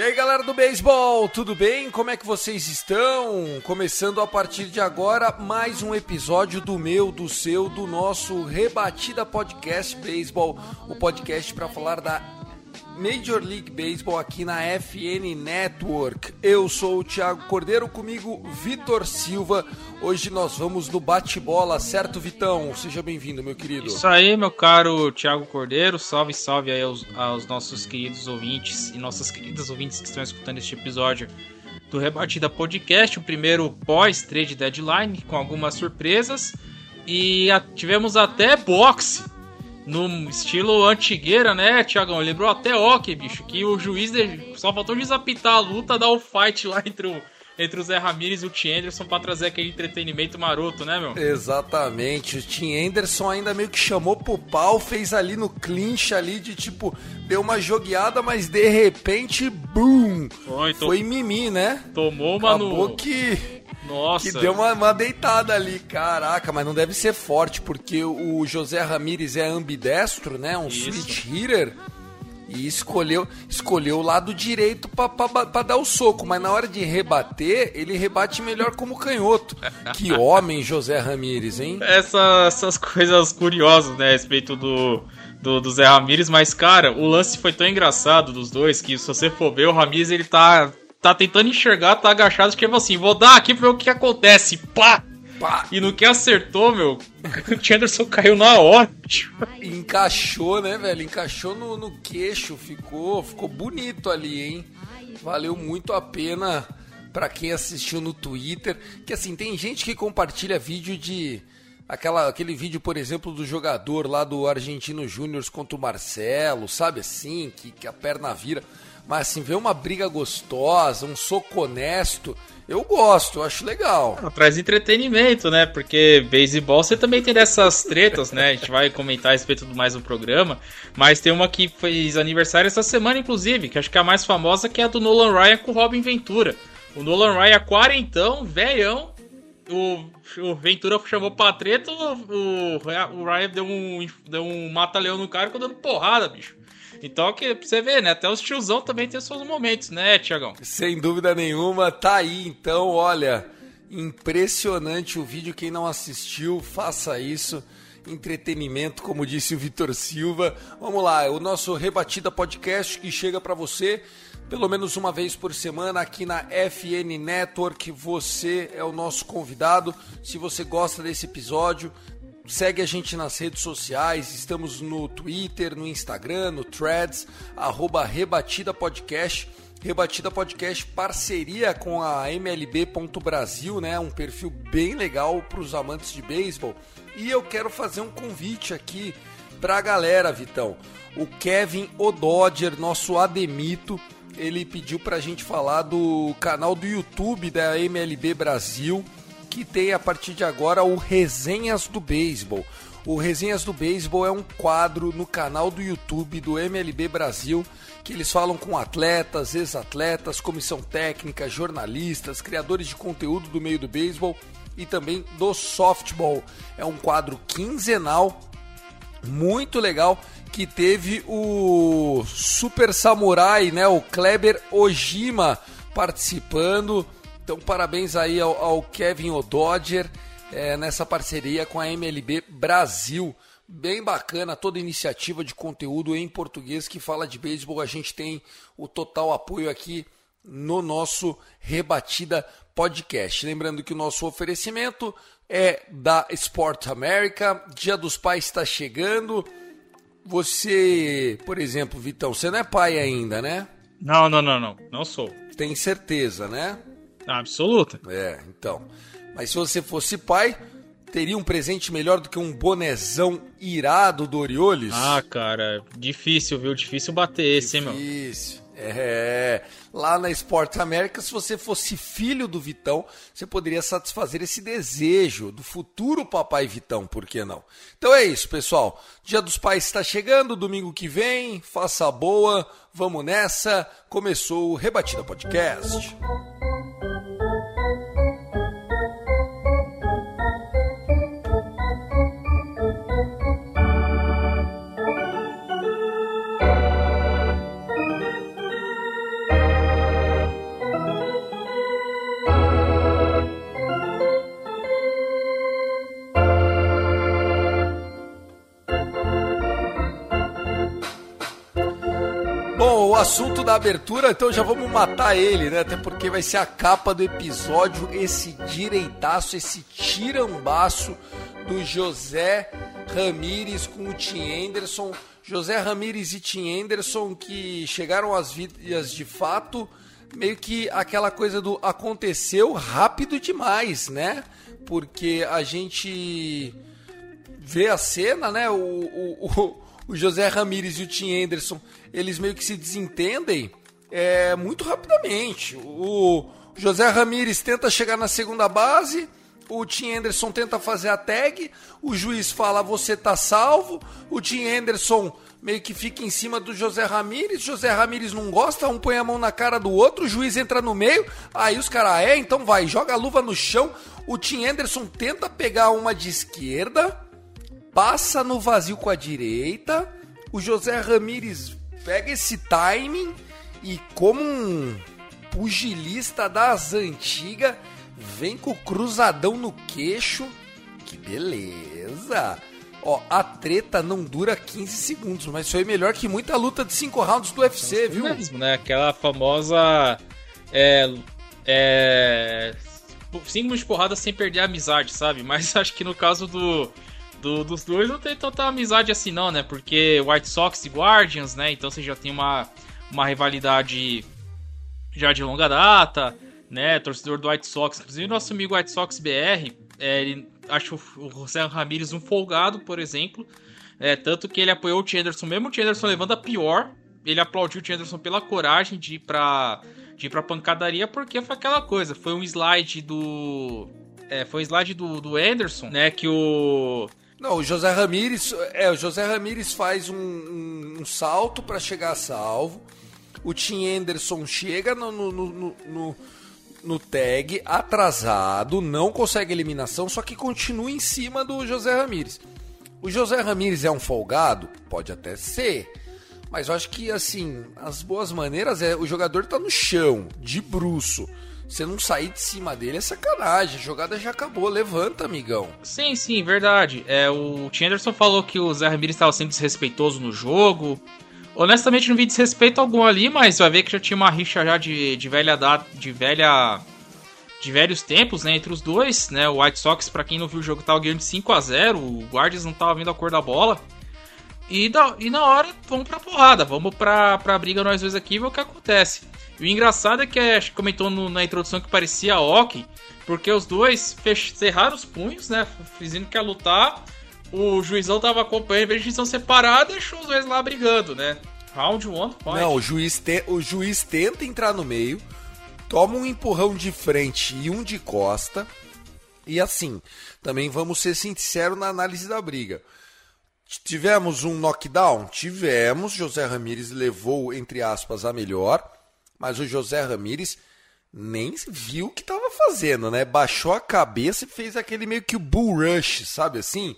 E aí galera do beisebol, tudo bem? Como é que vocês estão? Começando a partir de agora mais um episódio do meu, do seu, do nosso Rebatida Podcast Beisebol, o podcast para falar da Major League Baseball aqui na FN Network. Eu sou o Thiago Cordeiro, comigo Vitor Silva. Hoje nós vamos no bate-bola, certo, Vitão? Seja bem-vindo, meu querido. Isso aí, meu caro Thiago Cordeiro. Salve, salve aí aos, aos nossos queridos ouvintes e nossas queridas ouvintes que estão escutando este episódio do Rebatida Podcast, o primeiro pós-trade deadline, com algumas surpresas. E a- tivemos até boxe no estilo antigueira, né, Tiagão? Lembrou até hockey, bicho, que o juiz de- só faltou o juiz apitar a luta, dar o fight lá entre o, entre o Zé Ramirez e o T. Anderson pra trazer aquele entretenimento maroto, né, meu? Exatamente, o Tim Anderson ainda meio que chamou pro pau, fez ali no clinch ali de tipo, deu uma jogueada, mas de repente, boom! Foi, to- Foi mimi, né? tomou uma Acabou no... que, Nossa. que deu uma, uma deitada ali, caraca, mas não deve ser forte, porque o José Ramírez é ambidestro, né? Um Isso. switch hitter. E escolheu, escolheu o lado direito pra dar o soco, mas na hora de rebater, ele rebate melhor como canhoto. Que homem, José Ramírez, hein? Essa- essas coisas curiosas, né, a respeito do, do, do Zé Ramírez, mas, cara, o lance foi tão engraçado dos dois que se você for ver, o Ramírez, ele tá, tá tentando enxergar, tá agachado, escreveu assim, vou dar aqui pra ver o que acontece, pá! Pá! E no que acertou, meu, o Anderson caiu na hora. Encaixou, né, velho? Encaixou no, no queixo, ficou, ficou bonito ali, hein? Valeu muito a pena pra quem assistiu no Twitter. Que assim, tem gente que compartilha vídeo de. Aquela, aquele vídeo, por exemplo, do jogador lá do Argentino Júnior contra o Marcelo, sabe assim, que, que a perna vira. Mas assim, ver uma briga gostosa, um soco honesto, eu gosto, eu acho legal. Traz entretenimento, né? Porque beisebol você também tem dessas tretas, né? A gente vai comentar a respeito do mais no programa. Mas tem uma que fez aniversário essa semana, inclusive, que acho que é a mais famosa, que é a do Nolan Ryan com o Robin Ventura. O Nolan Ryan é quarentão, velhão. O, o Ventura chamou pra treta, o, o Ryan deu um, deu um mata-leão no cara e ficou dando porrada, bicho. Então, que, pra você ver, né? Até os tiozão também tem seus momentos, né, Tiagão? Sem dúvida nenhuma, tá aí então, olha, impressionante o vídeo. Quem não assistiu, faça isso. Entretenimento, como disse o Vitor Silva. Vamos lá, o nosso Rebatida Podcast que chega pra você pelo menos uma vez por semana aqui na FN Network. Você é o nosso convidado. Se você gosta desse episódio, Segue a gente nas redes sociais, estamos no Twitter, no Instagram, no Threads, arroba Rebatida Podcast. Rebatida Podcast, parceria com a MLB.Brasil, né? Um perfil bem legal para os amantes de beisebol. E eu quero fazer um convite aqui para a galera, Vitão. O Kevin Ododger, nosso Ademito, ele pediu para a gente falar do canal do YouTube da MLB Brasil que tem a partir de agora o Resenhas do Beisebol. O Resenhas do Beisebol é um quadro no canal do YouTube do MLB Brasil que eles falam com atletas, ex-atletas, comissão técnica, jornalistas, criadores de conteúdo do meio do beisebol e também do softball. É um quadro quinzenal muito legal que teve o Super Samurai, né, o Kleber Ojima participando. Então, parabéns aí ao, ao Kevin O'Dodger é, nessa parceria com a MLB Brasil. Bem bacana toda iniciativa de conteúdo em português que fala de beisebol. A gente tem o total apoio aqui no nosso Rebatida Podcast. Lembrando que o nosso oferecimento é da Sport America. Dia dos Pais está chegando. Você, por exemplo, Vitão, você não é pai ainda, né? Não, não, não, não. Não sou. Tem certeza, né? Absoluta. É, então. Mas se você fosse pai, teria um presente melhor do que um bonezão irado do Orioles? Ah, cara, difícil, viu? Difícil bater esse, hein, meu? Difícil. É, lá na Esporte América, se você fosse filho do Vitão, você poderia satisfazer esse desejo do futuro papai Vitão, por que não? Então é isso, pessoal. Dia dos Pais está chegando, domingo que vem, faça a boa, vamos nessa. Começou o Rebatida Podcast. Assunto da abertura, então já vamos matar ele, né? Até porque vai ser a capa do episódio, esse direitaço, esse tirambaço do José Ramires com o Tim Anderson. José Ramires e Tim Anderson que chegaram às vidas de fato, meio que aquela coisa do aconteceu rápido demais, né? Porque a gente vê a cena, né? O, o, o, o José Ramires e o Tim Anderson eles meio que se desentendem é, muito rapidamente. O José Ramírez tenta chegar na segunda base, o Tim Anderson tenta fazer a tag, o juiz fala você tá salvo, o Tim Anderson meio que fica em cima do José Ramírez, José Ramírez não gosta, um põe a mão na cara do outro, o juiz entra no meio, aí os caras, é, então vai, joga a luva no chão, o Tim Anderson tenta pegar uma de esquerda, passa no vazio com a direita, o José Ramírez pega esse timing e como um pugilista das antigas, vem com o cruzadão no queixo. Que beleza! Ó, a treta não dura 15 segundos, mas foi melhor que muita luta de 5 rounds do UFC, viu? Mesmo, né? Aquela famosa. É. É. 5 minutos de porrada sem perder a amizade, sabe? Mas acho que no caso do do, dos dois não tem tanta amizade assim não, né? Porque White Sox e Guardians, né? Então você já tem uma, uma rivalidade já de longa data, né? Torcedor do White Sox, inclusive nosso amigo White Sox BR, é, ele acha o José Ramírez um folgado, por exemplo. É, tanto que ele apoiou o Anderson, mesmo o Anderson levando a pior, ele aplaudiu o Anderson pela coragem de ir pra, de ir pra pancadaria, porque foi aquela coisa, foi um slide do... É, foi um slide do, do Anderson, né, que o não, o José Ramírez, é, o José Ramírez faz um, um, um salto para chegar a salvo. O Tim Anderson chega no, no, no, no, no tag atrasado, não consegue eliminação, só que continua em cima do José Ramírez. O José Ramírez é um folgado? Pode até ser. Mas eu acho que, assim, as boas maneiras é o jogador tá no chão, de bruço. Você não sair de cima dele é sacanagem. A jogada já acabou. Levanta, amigão. Sim, sim, verdade. É, o Tim Anderson falou que o Zé Ramirez estava sendo desrespeitoso no jogo. Honestamente, não vi desrespeito algum ali, mas vai ver que já tinha uma rixa já de, de velha data, de velha. De velhos tempos, né, entre os dois, né? O White Sox, para quem não viu o jogo, tava ganhando de 5 a 0 O Guardians não tava vendo a cor da bola. E, da, e na hora, vamos pra porrada. Vamos pra, pra briga nós dois aqui e ver o que acontece. E o engraçado é que a gente comentou no, na introdução que parecia ok, porque os dois fech, cerraram os punhos, né? Dizendo que ia lutar. O juizão tava acompanhando, em vez de decisão separada, deixou os dois lá brigando, né? Round one, pode. Não, o juiz, te, o juiz tenta entrar no meio, toma um empurrão de frente e um de costa. E assim, também vamos ser sinceros na análise da briga. Tivemos um knockdown? Tivemos. José Ramírez levou, entre aspas, a melhor. Mas o José Ramírez nem viu o que estava fazendo, né? Baixou a cabeça e fez aquele meio que o bull rush, sabe assim?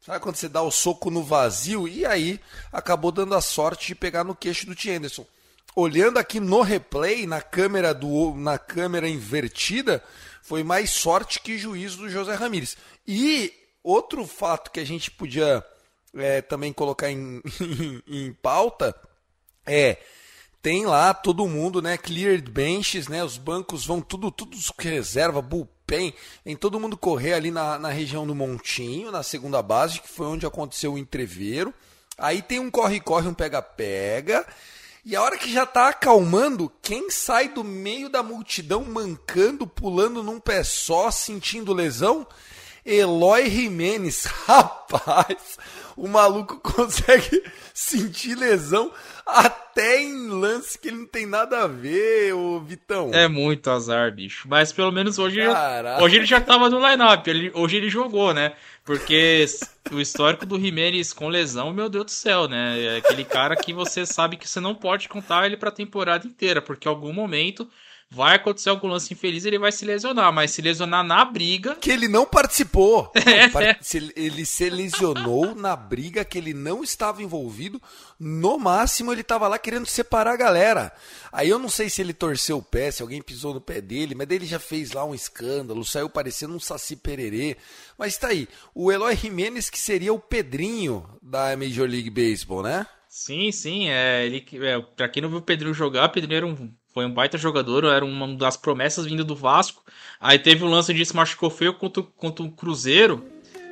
Sabe quando você dá o soco no vazio? E aí acabou dando a sorte de pegar no queixo do T. Anderson. Olhando aqui no replay, na câmera do na câmera invertida, foi mais sorte que juízo do José Ramírez. E outro fato que a gente podia é, também colocar em, em, pauta é tem lá todo mundo, né? Cleared benches, né? Os bancos vão tudo, tudo reserva, bullpen, em todo mundo correr ali na, na região do Montinho, na segunda base, que foi onde aconteceu o entreveiro. Aí tem um corre-corre, um pega-pega. E a hora que já tá acalmando, quem sai do meio da multidão mancando, pulando num pé só, sentindo lesão? Eloy Jimenez, rapaz, o maluco consegue sentir lesão até em lance que ele não tem nada a ver, ô Vitão. É muito azar, bicho. Mas pelo menos hoje, hoje ele já tava no line-up. Hoje ele jogou, né? Porque o histórico do Jimenez com lesão, meu Deus do céu, né? É aquele cara que você sabe que você não pode contar ele pra temporada inteira, porque em algum momento vai acontecer algum lance infeliz ele vai se lesionar, mas se lesionar na briga. Que ele não participou. É. Ele se lesionou na briga que ele não estava envolvido. No máximo, ele estava lá querendo separar a galera. Aí eu não sei se ele torceu o pé, se alguém pisou no pé dele, mas ele já fez lá um escândalo, saiu parecendo um saci pererê. Mas tá aí, o Eloy Jimenez, que seria o Pedrinho da Major League Baseball, né? Sim, sim. É, ele, é, pra quem não viu o Pedrinho jogar, o Pedrinho era um foi um baita jogador, era uma das promessas vindo do Vasco. Aí teve o lance de se machucou feio contra, contra o Cruzeiro.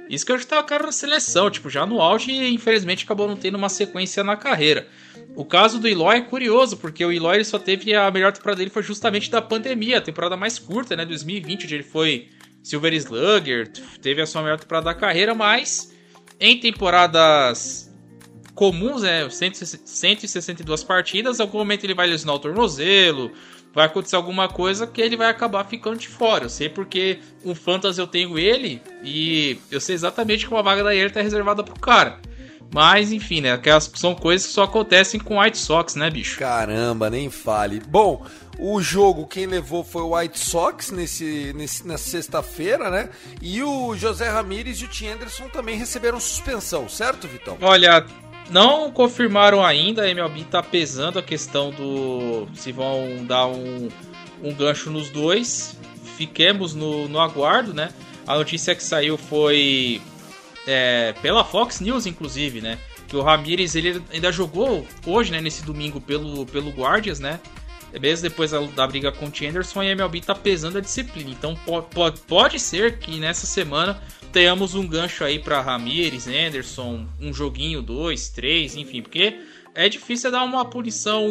Isso que eu já tava cara na seleção, tipo, já no auge infelizmente acabou não tendo uma sequência na carreira. O caso do Eloy é curioso, porque o Eloy só teve a melhor temporada dele foi justamente da pandemia, a temporada mais curta, né, 2020, onde ele foi Silver Slugger, teve a sua melhor temporada da carreira, mas em temporadas comuns, é 162 partidas, em algum momento ele vai lesionar o tornozelo, vai acontecer alguma coisa que ele vai acabar ficando de fora. Eu sei porque um Fantasy eu tenho ele e eu sei exatamente como a vaga da ele tá reservada pro cara. Mas, enfim, né? Aquelas são coisas que só acontecem com White Sox, né, bicho? Caramba, nem fale. Bom, o jogo quem levou foi o White Sox nesse, nesse, nessa sexta-feira, né? E o José Ramírez e o Tim Anderson também receberam suspensão, certo, Vitão? Olha, não confirmaram ainda, a MLB tá pesando a questão do se vão dar um, um gancho nos dois. Fiquemos no, no aguardo, né? A notícia que saiu foi é, pela Fox News, inclusive, né? Que o Ramirez ele ainda jogou hoje, né? Nesse domingo pelo, pelo Guardians, né? Mesmo depois da, da briga com o Anderson, a MLB tá pesando a disciplina. Então pode, pode ser que nessa semana tenhamos um gancho aí para Ramires, Anderson, um joguinho, dois, três, enfim, porque é difícil dar uma punição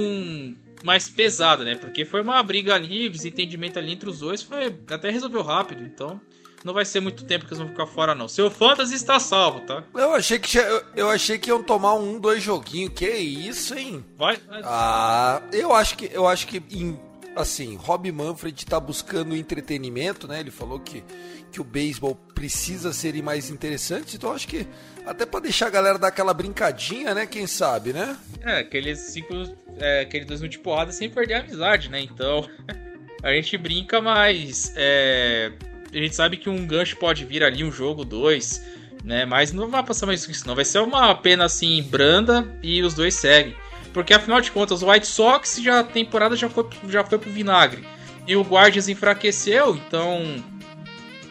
mais pesada, né? Porque foi uma briga ali, desentendimento ali entre os dois, foi até resolveu rápido, então não vai ser muito tempo que eles vão ficar fora não. Seu fantasy está salvo, tá? Eu achei que eu, eu achei que iam tomar um, dois joguinhos. Que isso, hein? Vai. Ah, eu acho que eu acho que em, assim, Rob Manfred tá buscando entretenimento, né? Ele falou que que o beisebol precisa ser mais interessante, então acho que até para deixar a galera dar aquela brincadinha, né? Quem sabe, né? É, aqueles ciclos, é, aqueles dois de porrada sem perder a amizade, né? Então a gente brinca, mas é, a gente sabe que um gancho pode vir ali, um jogo, dois, né? Mas não vai passar mais isso, não. Vai ser uma pena assim branda e os dois seguem. Porque afinal de contas, o White Sox já a temporada já foi, já foi pro vinagre. E o Guardians enfraqueceu, então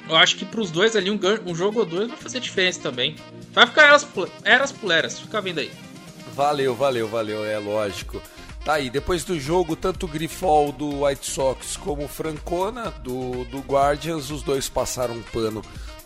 eu acho que pros dois ali, um, um jogo ou dois vai fazer diferença também. Vai ficar eras, eras puleras, fica vendo aí. Valeu, valeu, valeu, é lógico. Tá aí, depois do jogo, tanto o Grifol do White Sox como o Francona do, do Guardians, os dois passaram um pano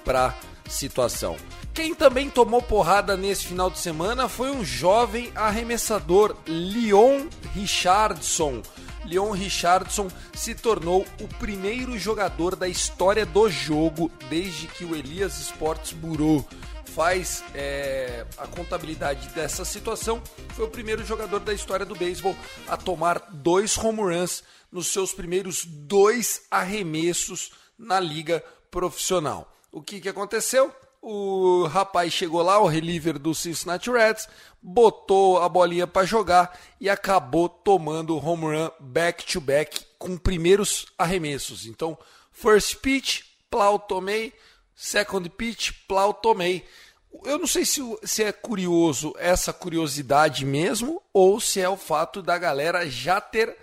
pra situação. Quem também tomou porrada nesse final de semana foi um jovem arremessador, Leon Richardson Leon Richardson se tornou o primeiro jogador da história do jogo desde que o Elias Sports Bureau faz é, a contabilidade dessa situação. Foi o primeiro jogador da história do beisebol a tomar dois home runs nos seus primeiros dois arremessos na liga profissional. O que, que aconteceu? O rapaz chegou lá, o reliever do Cincinnati Reds, botou a bolinha para jogar e acabou tomando o home run back-to-back com primeiros arremessos. Então, first pitch, plau tomei, second pitch, plau tomei. Eu não sei se, se é curioso essa curiosidade mesmo ou se é o fato da galera já ter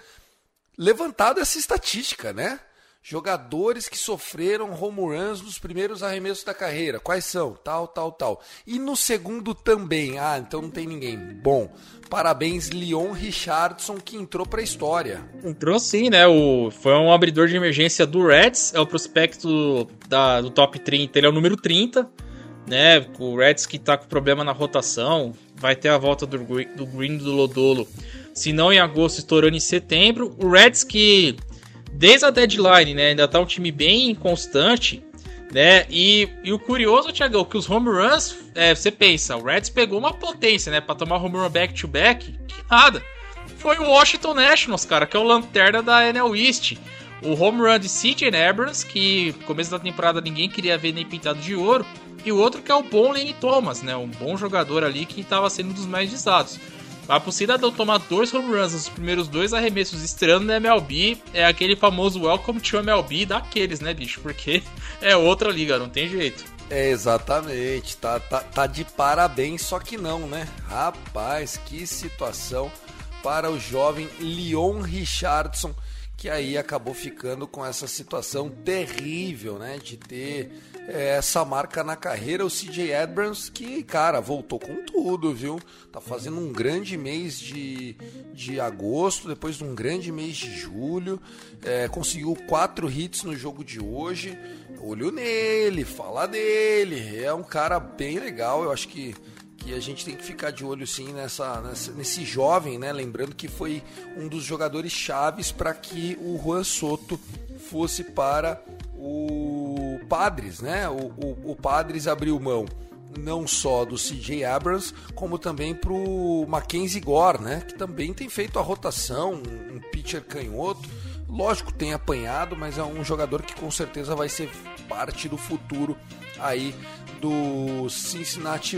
levantado essa estatística, né? Jogadores que sofreram home runs nos primeiros arremessos da carreira. Quais são? Tal, tal, tal. E no segundo também. Ah, então não tem ninguém. Bom, parabéns Leon Richardson que entrou para a história. Entrou sim, né? O, foi um abridor de emergência do Reds, é o prospecto da, do top 30, ele é o número 30, né? O Reds que tá com problema na rotação, vai ter a volta do, do Green do Lodolo, se não em agosto, estourando em setembro. O Reds que desde a deadline, né? Ainda tá um time bem constante. Né? E, e o curioso, Thiagão, que os home runs, é, você pensa, o Reds pegou uma potência, né? Pra tomar home run back-to-back, que nada. Foi o Washington Nationals, cara, que é o lanterna da NL East. O home run de CJ Abrams, que no começo da temporada ninguém queria ver nem pintado de ouro. E o outro que é o bom Lenny Thomas, né? Um bom jogador ali que estava sendo um dos mais visados. A pro cidadão tomar dois home runs nos primeiros dois arremessos estreando na MLB é aquele famoso welcome to MLB daqueles, né, bicho? Porque é outra liga, não tem jeito. É, exatamente, tá, tá, tá de parabéns, só que não, né? Rapaz, que situação para o jovem Leon Richardson, que aí acabou ficando com essa situação terrível, né? De ter é, essa marca na carreira, o CJ Abrams, que, cara, voltou com tudo, viu? Tá fazendo um grande mês de, de agosto, depois de um grande mês de julho, é, conseguiu quatro hits no jogo de hoje. Olho nele, fala dele, é um cara bem legal, eu acho que que a gente tem que ficar de olho sim nessa, nessa, nesse jovem, né? Lembrando que foi um dos jogadores chaves para que o Juan Soto fosse para o Padres, né? O, o, o Padres abriu mão não só do CJ Abrams, como também para o Mackenzie Gore, né? Que também tem feito a rotação, um pitcher canhoto. Lógico, tem apanhado, mas é um jogador que com certeza vai ser parte do futuro aí do Cincinnati,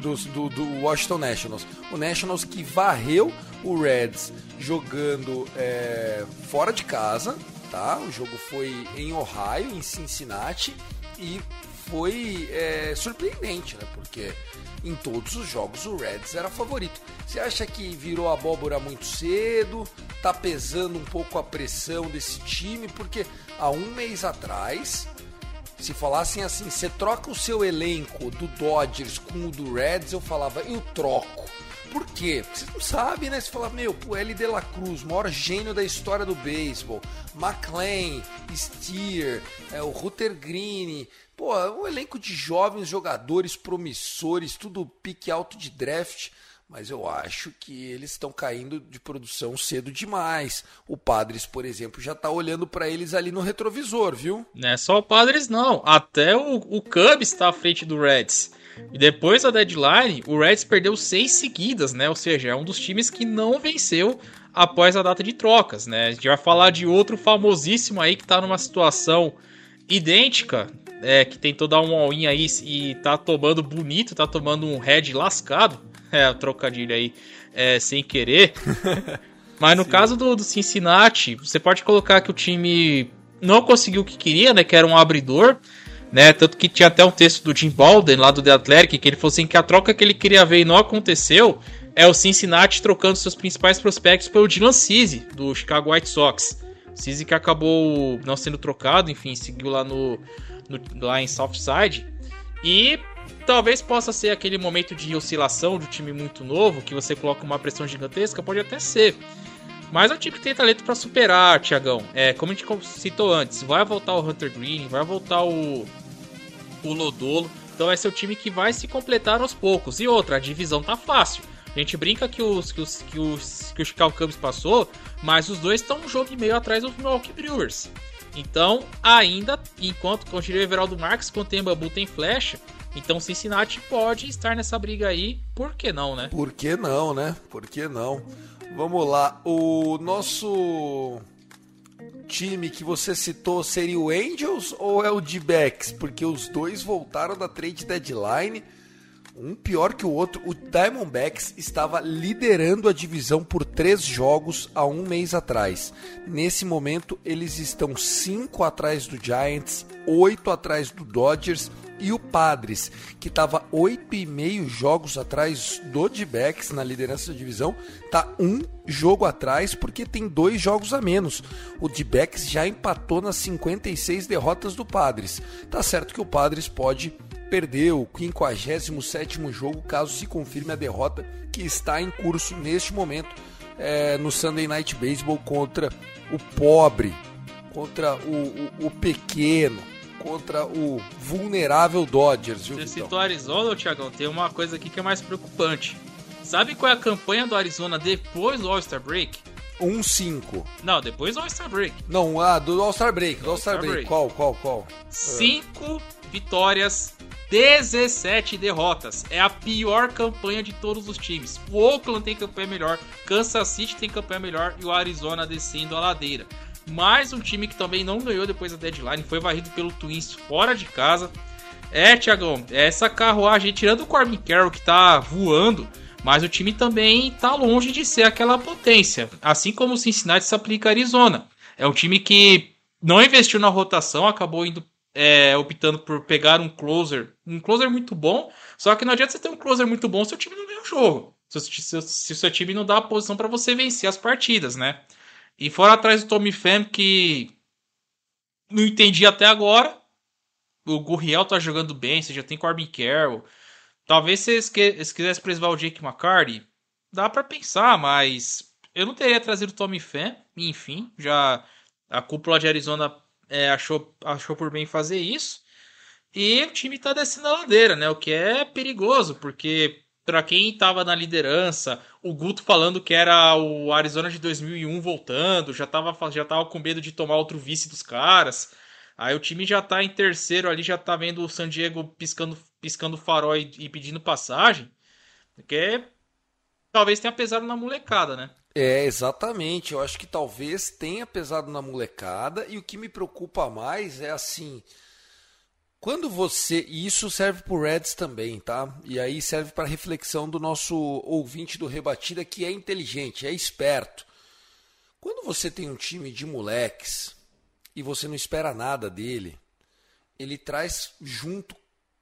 do, do, do Washington Nationals. O Nationals que varreu o Reds jogando é, fora de casa, tá? O jogo foi em Ohio, em Cincinnati, e foi é, surpreendente, né? Porque em todos os jogos o Reds era favorito. Você acha que virou abóbora muito cedo? Tá pesando um pouco a pressão desse time? Porque há um mês atrás, se falassem assim, você troca o seu elenco do Dodgers com o do Reds, eu falava, eu troco quê? Você não sabe, né? Você fala, meu, o L. De La Cruz, maior gênio da história do beisebol. McLean, Steer, é, o Ruther Green. Pô, um elenco de jovens jogadores promissores, tudo pique alto de draft. Mas eu acho que eles estão caindo de produção cedo demais. O Padres, por exemplo, já está olhando para eles ali no retrovisor, viu? Não é só o Padres, não. Até o, o Cubs está à frente do Reds. E depois da deadline, o Reds perdeu seis seguidas, né? Ou seja, é um dos times que não venceu após a data de trocas, né? A gente vai falar de outro famosíssimo aí que tá numa situação idêntica, é, que tentou dar um all-in aí e tá tomando bonito, tá tomando um head lascado. É, o trocadilho aí é, sem querer. Mas no Sim. caso do, do Cincinnati, você pode colocar que o time não conseguiu o que queria, né? Que era um abridor né? Tanto que tinha até um texto do Jim Balden lá do The Athletic que ele falou assim que a troca que ele queria ver e não aconteceu é o Cincinnati trocando seus principais prospectos pelo Dylan Cease do Chicago White Sox. Cease que acabou não sendo trocado, enfim, seguiu lá no, no lá em Southside e talvez possa ser aquele momento de oscilação de um time muito novo que você coloca uma pressão gigantesca, pode até ser. Mas é um time que tem talento para superar, Tiagão. É, como a gente citou antes, vai voltar o Hunter Green, vai voltar o o Lodolo. Então vai ser o time que vai se completar aos poucos. E outra, a divisão tá fácil. A gente brinca que os que, os, que, os, que o Chicago Cubs passou, mas os dois estão um jogo e meio atrás do Milwaukee Brewers. Então, ainda, enquanto com o Everaldo Marques, com o Bambu tem flecha, então Cincinnati pode estar nessa briga aí, por que não, né? Por que não, né? Por que não? Vamos lá, o nosso time que você citou seria o Angels ou é o D-Backs? Porque os dois voltaram da trade deadline, um pior que o outro. O Diamondbacks estava liderando a divisão por três jogos há um mês atrás. Nesse momento, eles estão cinco atrás do Giants, oito atrás do Dodgers e o Padres, que estava oito e meio jogos atrás do D-Backs na liderança da divisão, tá um jogo atrás porque tem dois jogos a menos. O D-Backs já empatou nas 56 derrotas do Padres. Tá certo que o Padres pode perder o 57º jogo caso se confirme a derrota que está em curso neste momento é, no Sunday Night Baseball contra o pobre, contra o, o, o pequeno, contra o vulnerável Dodgers, viu, Você citou Arizona, Thiagão, tem uma coisa aqui que é mais preocupante. Sabe qual é a campanha do Arizona depois do All-Star Break? 1-5. Não, depois do All-Star Break. Não, ah, do All-Star Break. Do All-Star All-Star Break. Break. Qual, qual, qual? 5 vitórias, 17 derrotas. É a pior campanha de todos os times. O Oakland tem campanha melhor, Kansas City tem campanha melhor e o Arizona descendo a ladeira. Mais um time que também não ganhou depois da deadline, foi varrido pelo Twins fora de casa. É, Thiagão, essa carruagem, tirando o Corbin Carroll que tá voando, mas o time também tá longe de ser aquela potência. Assim como o Cincinnati se aplica a Arizona. É um time que não investiu na rotação, acabou indo é, optando por pegar um closer, um closer muito bom. Só que não adianta você ter um closer muito bom se o time não ganha o jogo. Se, se o seu time não dá a posição para você vencer as partidas, né? E fora atrás do Tommy Pham, que não entendi até agora. O Gurriel tá jogando bem, você já tem Corbin Carroll. Talvez se eles quisessem preservar o Jake McCarty, dá para pensar, mas eu não teria trazido o Tommy Pham. Enfim, já a cúpula de Arizona é, achou, achou por bem fazer isso. E o time tá descendo a ladeira, né? O que é perigoso, porque para quem tava na liderança, o Guto falando que era o Arizona de 2001 voltando, já tava, já tava com medo de tomar outro vice dos caras. Aí o time já tá em terceiro ali, já tá vendo o San Diego piscando, piscando farol e, e pedindo passagem. Porque talvez tenha pesado na molecada, né? É, exatamente. Eu acho que talvez tenha pesado na molecada. E o que me preocupa mais é assim. Quando você. E isso serve pro Reds também, tá? E aí serve para reflexão do nosso ouvinte do Rebatida que é inteligente, é esperto. Quando você tem um time de moleques e você não espera nada dele, ele traz junto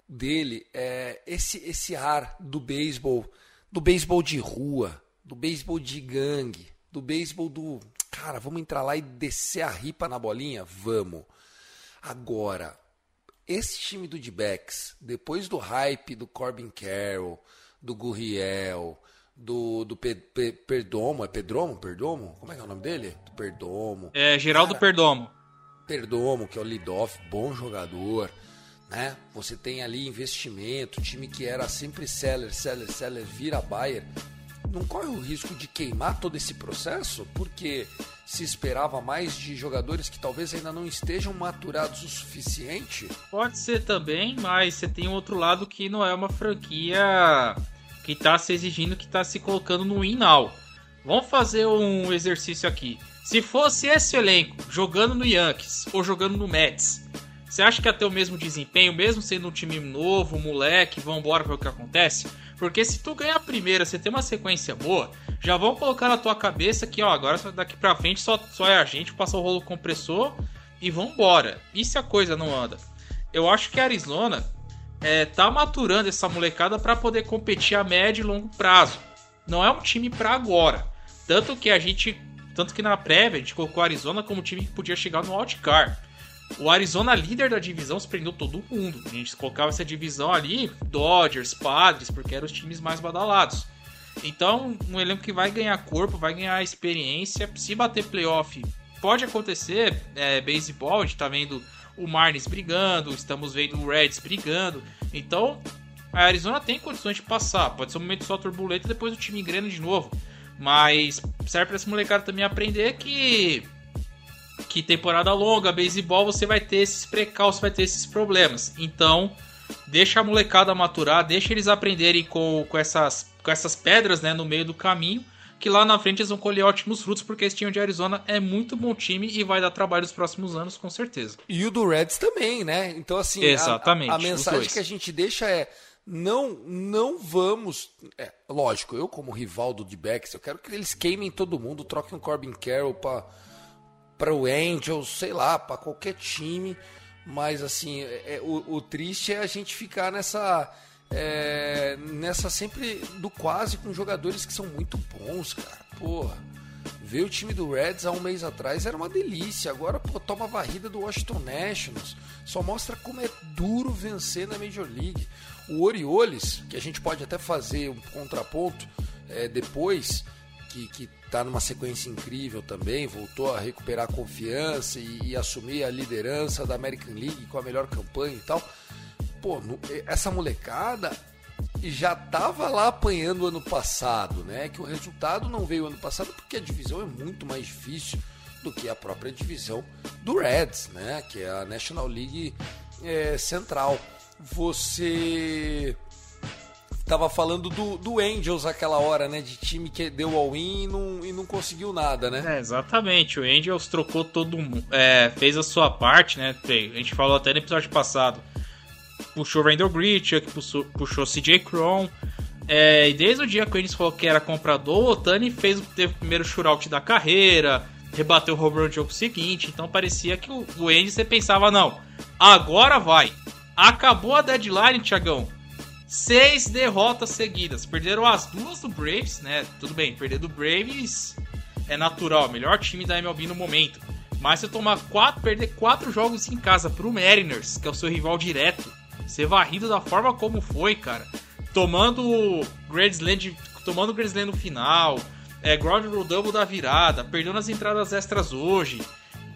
dele é, esse, esse ar do beisebol, do beisebol de rua, do beisebol de gangue, do beisebol do. Cara, vamos entrar lá e descer a ripa na bolinha? Vamos. Agora, esse time do D-Backs, depois do hype do Corbin Carroll, do Gurriel, do, do Pe, Pe, Perdomo, é Pedromo? Perdomo? Como é que é o nome dele? Do Perdomo. É Geraldo Cara, Perdomo. Perdomo, que é o lead-off, bom jogador, né? Você tem ali investimento, time que era sempre seller, seller, seller, vira buyer. Não corre o risco de queimar todo esse processo? Porque se esperava mais de jogadores que talvez ainda não estejam maturados o suficiente? Pode ser também, mas você tem um outro lado que não é uma franquia que está se exigindo, que está se colocando no win now. Vamos fazer um exercício aqui. Se fosse esse elenco jogando no Yankees ou jogando no Mets, você acha que ia ter o mesmo desempenho, mesmo sendo um time novo, moleque, vambora ver o que acontece? Porque se tu ganhar a primeira, você tem uma sequência boa, já vão colocar na tua cabeça que, ó, agora daqui pra frente só, só é a gente, passa o rolo compressor e vambora. E se a coisa não anda? Eu acho que a Arizona é, tá maturando essa molecada para poder competir a médio e longo prazo. Não é um time para agora. Tanto que a gente tanto que na prévia a gente colocou o Arizona como time que podia chegar no wildcard. O Arizona, líder da divisão, surpreendeu todo mundo. A gente colocava essa divisão ali, Dodgers, Padres, porque eram os times mais badalados. Então, um elenco que vai ganhar corpo, vai ganhar experiência. Se bater playoff, pode acontecer. É, baseball, a gente tá vendo o Marlins brigando, estamos vendo o Reds brigando. Então, a Arizona tem condições de passar. Pode ser um momento só turbulento e depois o time engrena de novo. Mas serve para esse molecada também aprender que que temporada longa, beisebol, você vai ter esses precalços, vai ter esses problemas. Então, deixa a molecada maturar, deixa eles aprenderem com, com, essas, com essas pedras né, no meio do caminho, que lá na frente eles vão colher ótimos frutos, porque esse time de Arizona é muito bom time e vai dar trabalho nos próximos anos, com certeza. E o do Reds também, né? Então, assim, Exatamente, a, a, mensagem que a gente deixa é não não vamos. É, lógico, eu como rival do D-Backs, eu quero que eles queimem todo mundo, troquem o Corbin Carroll para para o Angels, sei lá, para qualquer time. Mas assim, é, o, o, triste é a gente ficar nessa é, nessa sempre do quase com jogadores que são muito bons, cara. Porra. Ver o time do Reds há um mês atrás era uma delícia. Agora, pô, toma a varrida do Washington Nationals. Só mostra como é duro vencer na Major League. O Orioles, que a gente pode até fazer um contraponto é, depois, que, que tá numa sequência incrível também, voltou a recuperar a confiança e, e, assumir a liderança da American League com a melhor campanha e tal. Pô, no, essa molecada já estava lá apanhando ano passado, né? Que o resultado não veio ano passado porque a divisão é muito mais difícil do que a própria divisão do Reds, né? Que é a National League é, Central. Você tava falando do, do Angels aquela hora, né? De time que deu all-in e não, e não conseguiu nada, né? É, exatamente. O Angels trocou todo mundo. É, fez a sua parte, né? A gente falou até no episódio passado. Puxou Randall Grichuk, puxou, CJ Cron. É, e desde o dia que o Angels falou que era comprador, o Otani fez, teve o primeiro shootout da carreira, rebateu o run no jogo seguinte. Então parecia que o, o Angels você pensava, não, agora vai. Acabou a deadline, Tiagão seis derrotas seguidas. Perderam as duas do Braves, né? Tudo bem, perder do Braves é natural, melhor time da MLB no momento. Mas se tomar quatro, perder quatro jogos em casa pro Mariners, que é o seu rival direto, ser varrido da forma como foi, cara, tomando Grand Slam, tomando Grand Slam no final, é, ground double da virada, perdendo as entradas extras hoje,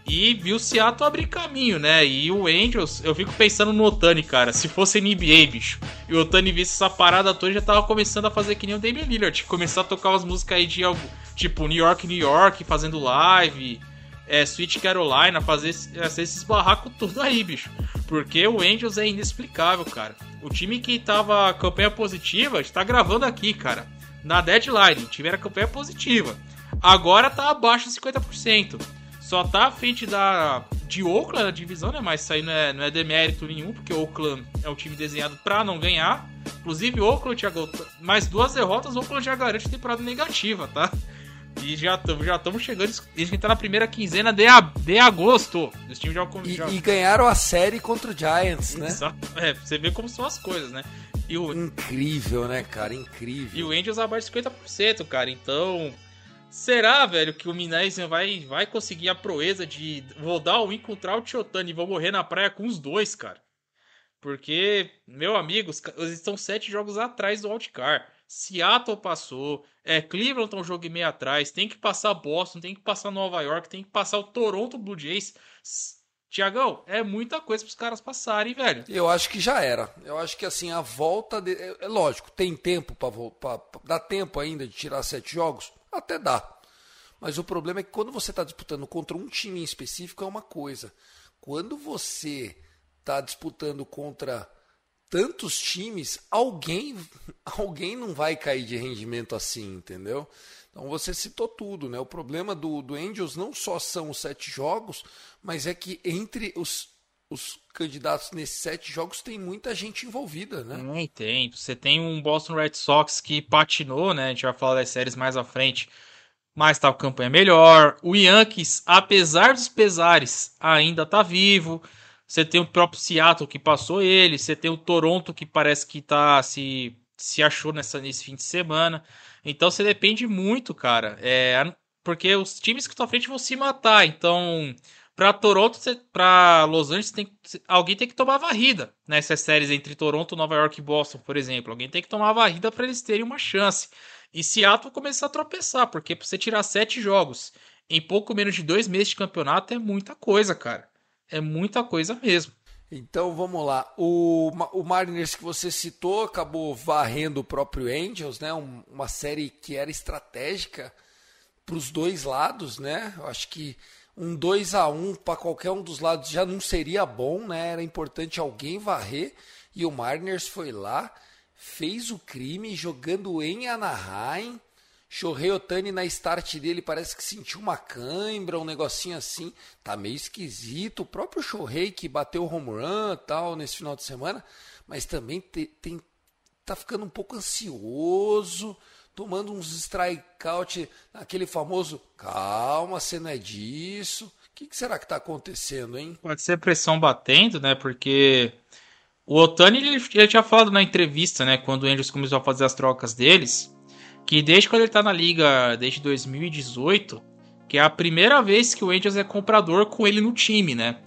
e viu o Seattle abrir caminho, né? E o Angels, eu fico pensando no Otani, cara. Se fosse NBA, bicho, e o Otani visse essa parada toda, já tava começando a fazer que nem o Damian Lillard. Começar a tocar umas músicas aí de algo, tipo New York, New York, fazendo live, é, Sweet Carolina, fazer esses barracos tudo aí, bicho. Porque o Angels é inexplicável, cara. O time que tava campanha positiva está gravando aqui, cara. Na deadline, tiveram campanha positiva. Agora tá abaixo de 50% só tá à frente da de Oakland, a divisão, né? Mas isso aí não é, não é demérito nenhum, porque Oakland é um time desenhado para não ganhar. Inclusive, Oakland, Thiago, mais duas derrotas, Oakland já garante temporada negativa, tá? E já estamos já chegando, a gente tá na primeira quinzena de, a, de agosto. Os times já, já... E, e, ganharam a série contra o Giants, né? Exato. É, você vê como são as coisas, né? O... Incrível, né, cara? Incrível. E o Angels abaixo de 50%, cara. Então, Será, velho, que o Minaisen vai, vai conseguir a proeza de vou dar o win contra o Tiotani e vou morrer na praia com os dois, cara? Porque, meu amigo, eles estão sete jogos atrás do Outcar. Seattle passou, é, Cleveland tá um jogo e meio atrás, tem que passar Boston, tem que passar Nova York, tem que passar o Toronto Blue Jays. Tiagão, é muita coisa pros caras passarem, velho. Eu acho que já era. Eu acho que assim, a volta. De... É, é lógico, tem tempo para Dá tempo ainda de tirar sete jogos? Até dá. Mas o problema é que quando você está disputando contra um time em específico é uma coisa. Quando você está disputando contra tantos times, alguém, alguém não vai cair de rendimento assim, entendeu? Então você citou tudo, né? O problema do, do Angels não só são os sete jogos, mas é que entre os, os candidatos nesses sete jogos tem muita gente envolvida, né? Tem, tem. Você tem um Boston Red Sox que patinou, né? A gente vai falar das séries mais à frente, mas tá com campanha melhor. O Yankees, apesar dos pesares, ainda tá vivo. Você tem o próprio Seattle que passou ele, você tem o Toronto que parece que tá se se achou nessa nesse fim de semana. Então você depende muito, cara. É, porque os times que estão à frente vão se matar. Então, para Toronto, para Los Angeles, tem, alguém tem que tomar varrida nessas séries entre Toronto, Nova York e Boston, por exemplo. Alguém tem que tomar varrida para eles terem uma chance. E Seattle começar a tropeçar, porque para você tirar sete jogos em pouco menos de dois meses de campeonato é muita coisa, cara. É muita coisa mesmo. Então vamos lá. O, o Mariners que você citou acabou varrendo o próprio Angels, né? Um, uma série que era estratégica para os dois lados, né? Eu acho que um 2 a 1 para qualquer um dos lados já não seria bom, né? Era importante alguém varrer e o Mariners foi lá, fez o crime jogando em Anaheim. Shohei Otani na start dele parece que sentiu uma cãibra, um negocinho assim. Tá meio esquisito. O próprio Shohei que bateu o home run tal nesse final de semana, mas também tem, tem tá ficando um pouco ansioso, tomando uns strikeout, aquele famoso calma, você não é disso. O que, que será que tá acontecendo, hein? Pode ser pressão batendo, né? Porque o Otani ele, ele tinha falado na entrevista, né? Quando o Andrews começou a fazer as trocas deles que desde quando ele tá na liga, desde 2018, que é a primeira vez que o Angels é comprador com ele no time, né?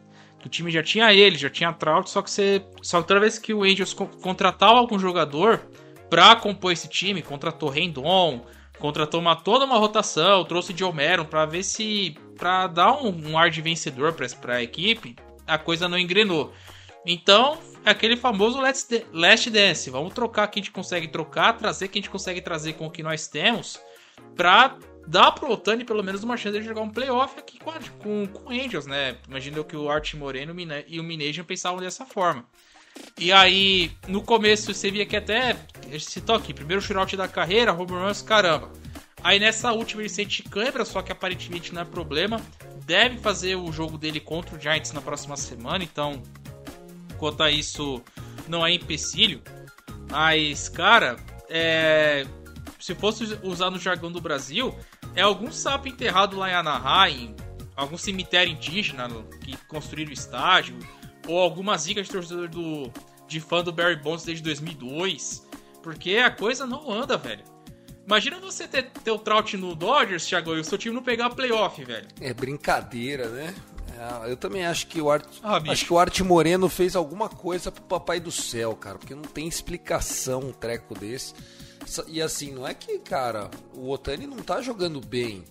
O time já tinha ele, já tinha Trout, só que você, só que toda vez que o Angels co contratava algum jogador pra compor esse time, contratou Rendon, contratou uma, toda uma rotação, trouxe Joe Maron pra ver se para dar um, um, ar de vencedor para a equipe, a coisa não engrenou. Então, é aquele famoso Let's Last Dance. Vamos trocar quem a gente consegue trocar, trazer quem a gente consegue trazer com o que nós temos, pra dar pro Otani pelo menos uma chance de jogar um playoff aqui com, com, com Angels, né? Imagina que o Art Moreno e o Minasian pensavam dessa forma. E aí, no começo, você via que até. Citou aqui, primeiro shootout da carreira, home runs, caramba. Aí nessa última ele sente câimbra, só que aparentemente não é problema. Deve fazer o jogo dele contra o Giants na próxima semana, então quanto a isso não é empecilho. Mas, cara, é... se fosse usar no jargão do Brasil, é algum sapo enterrado lá em Anaheim, algum cemitério indígena que construíram o estádio, ou alguma zica de torcedor do, de fã do Barry Bonds desde 2002. Porque a coisa não anda, velho. Imagina você ter, ter o Trout no Dodgers, Thiago, e o seu time não pegar playoff, velho. É brincadeira, né? É, eu também acho que o Art, ah, acho que o Arte Moreno fez alguma coisa pro papai do céu, cara, porque não tem explicação um treco desse. E assim, não é que, cara, o Otani não tá jogando bem.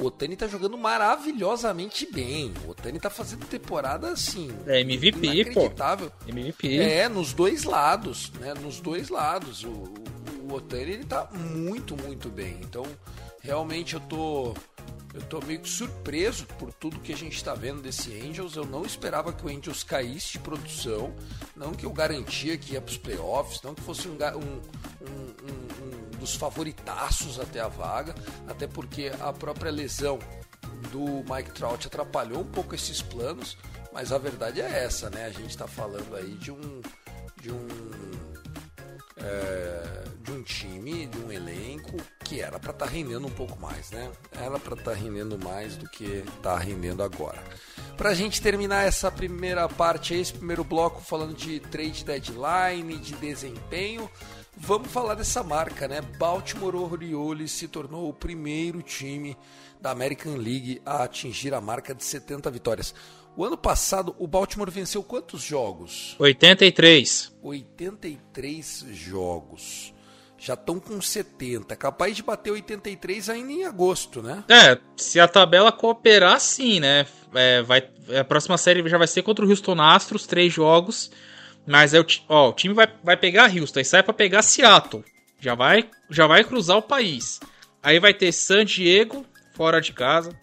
O Otani tá jogando maravilhosamente bem. O Otani tá fazendo temporada assim. É MVP, inacreditável. pô. MVP. É, nos dois lados, né? Nos dois lados. O, o, o Otani ele tá muito, muito bem. Então, realmente eu tô eu tô meio que surpreso por tudo que a gente está vendo desse Angels. Eu não esperava que o Angels caísse de produção, não que eu garantia que ia para os playoffs, não que fosse um, um, um, um, dos favoritaços até a vaga, até porque a própria lesão do Mike Trout atrapalhou um pouco esses planos, mas a verdade é essa, né? A gente está falando aí de um de um é, de um time, de um elenco que era para estar tá rendendo um pouco mais, né? Era para estar tá rendendo mais do que está rendendo agora. Para a gente terminar essa primeira parte, esse primeiro bloco falando de trade deadline, de desempenho, vamos falar dessa marca, né? Baltimore Orioles se tornou o primeiro time da American League a atingir a marca de 70 vitórias. O ano passado, o Baltimore venceu quantos jogos? 83. 83 jogos. Já estão com 70. Capaz de bater 83 ainda em agosto, né? É, se a tabela cooperar, sim, né? É, vai, a próxima série já vai ser contra o Houston Astros, três jogos. Mas é ó, o time vai, vai pegar Houston e sai para pegar Seattle. Já vai, já vai cruzar o país. Aí vai ter San Diego, fora de casa.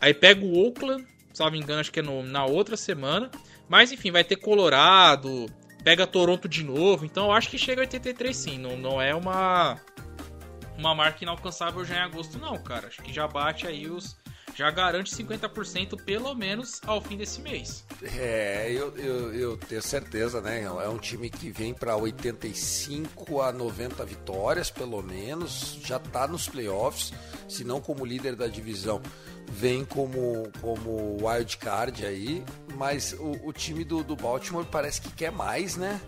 Aí pega o Oakland, salvo engano, acho que é no, na outra semana. Mas enfim, vai ter Colorado, pega Toronto de novo. Então eu acho que chega a 83 sim. Não, não é uma, uma marca inalcançável já em agosto, não, cara. Acho que já bate aí os. Já garante 50% pelo menos ao fim desse mês. É, eu, eu, eu tenho certeza, né? É um time que vem para 85 a 90 vitórias, pelo menos. Já tá nos playoffs, se não como líder da divisão vem como, como wild card aí, mas o, o time do, do Baltimore parece que quer mais, né?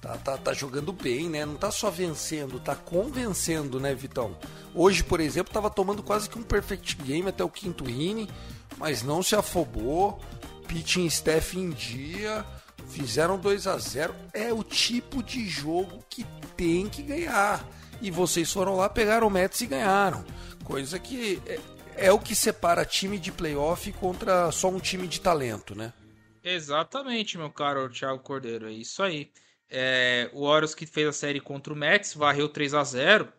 Tá, tá, tá jogando bem, né? Não tá só vencendo, tá convencendo, né, Vitão? Hoje, por exemplo, tava tomando quase que um perfect game até o quinto inning, mas não se afobou. Pitching staff em dia, fizeram 2 a 0 É o tipo de jogo que tem que ganhar. E vocês foram lá, pegaram o Mets e ganharam. Coisa que é, é o que separa time de playoff contra só um time de talento, né? Exatamente, meu caro Thiago Cordeiro, é isso aí. É, o Orioles que fez a série contra o Mets varreu 3 a 0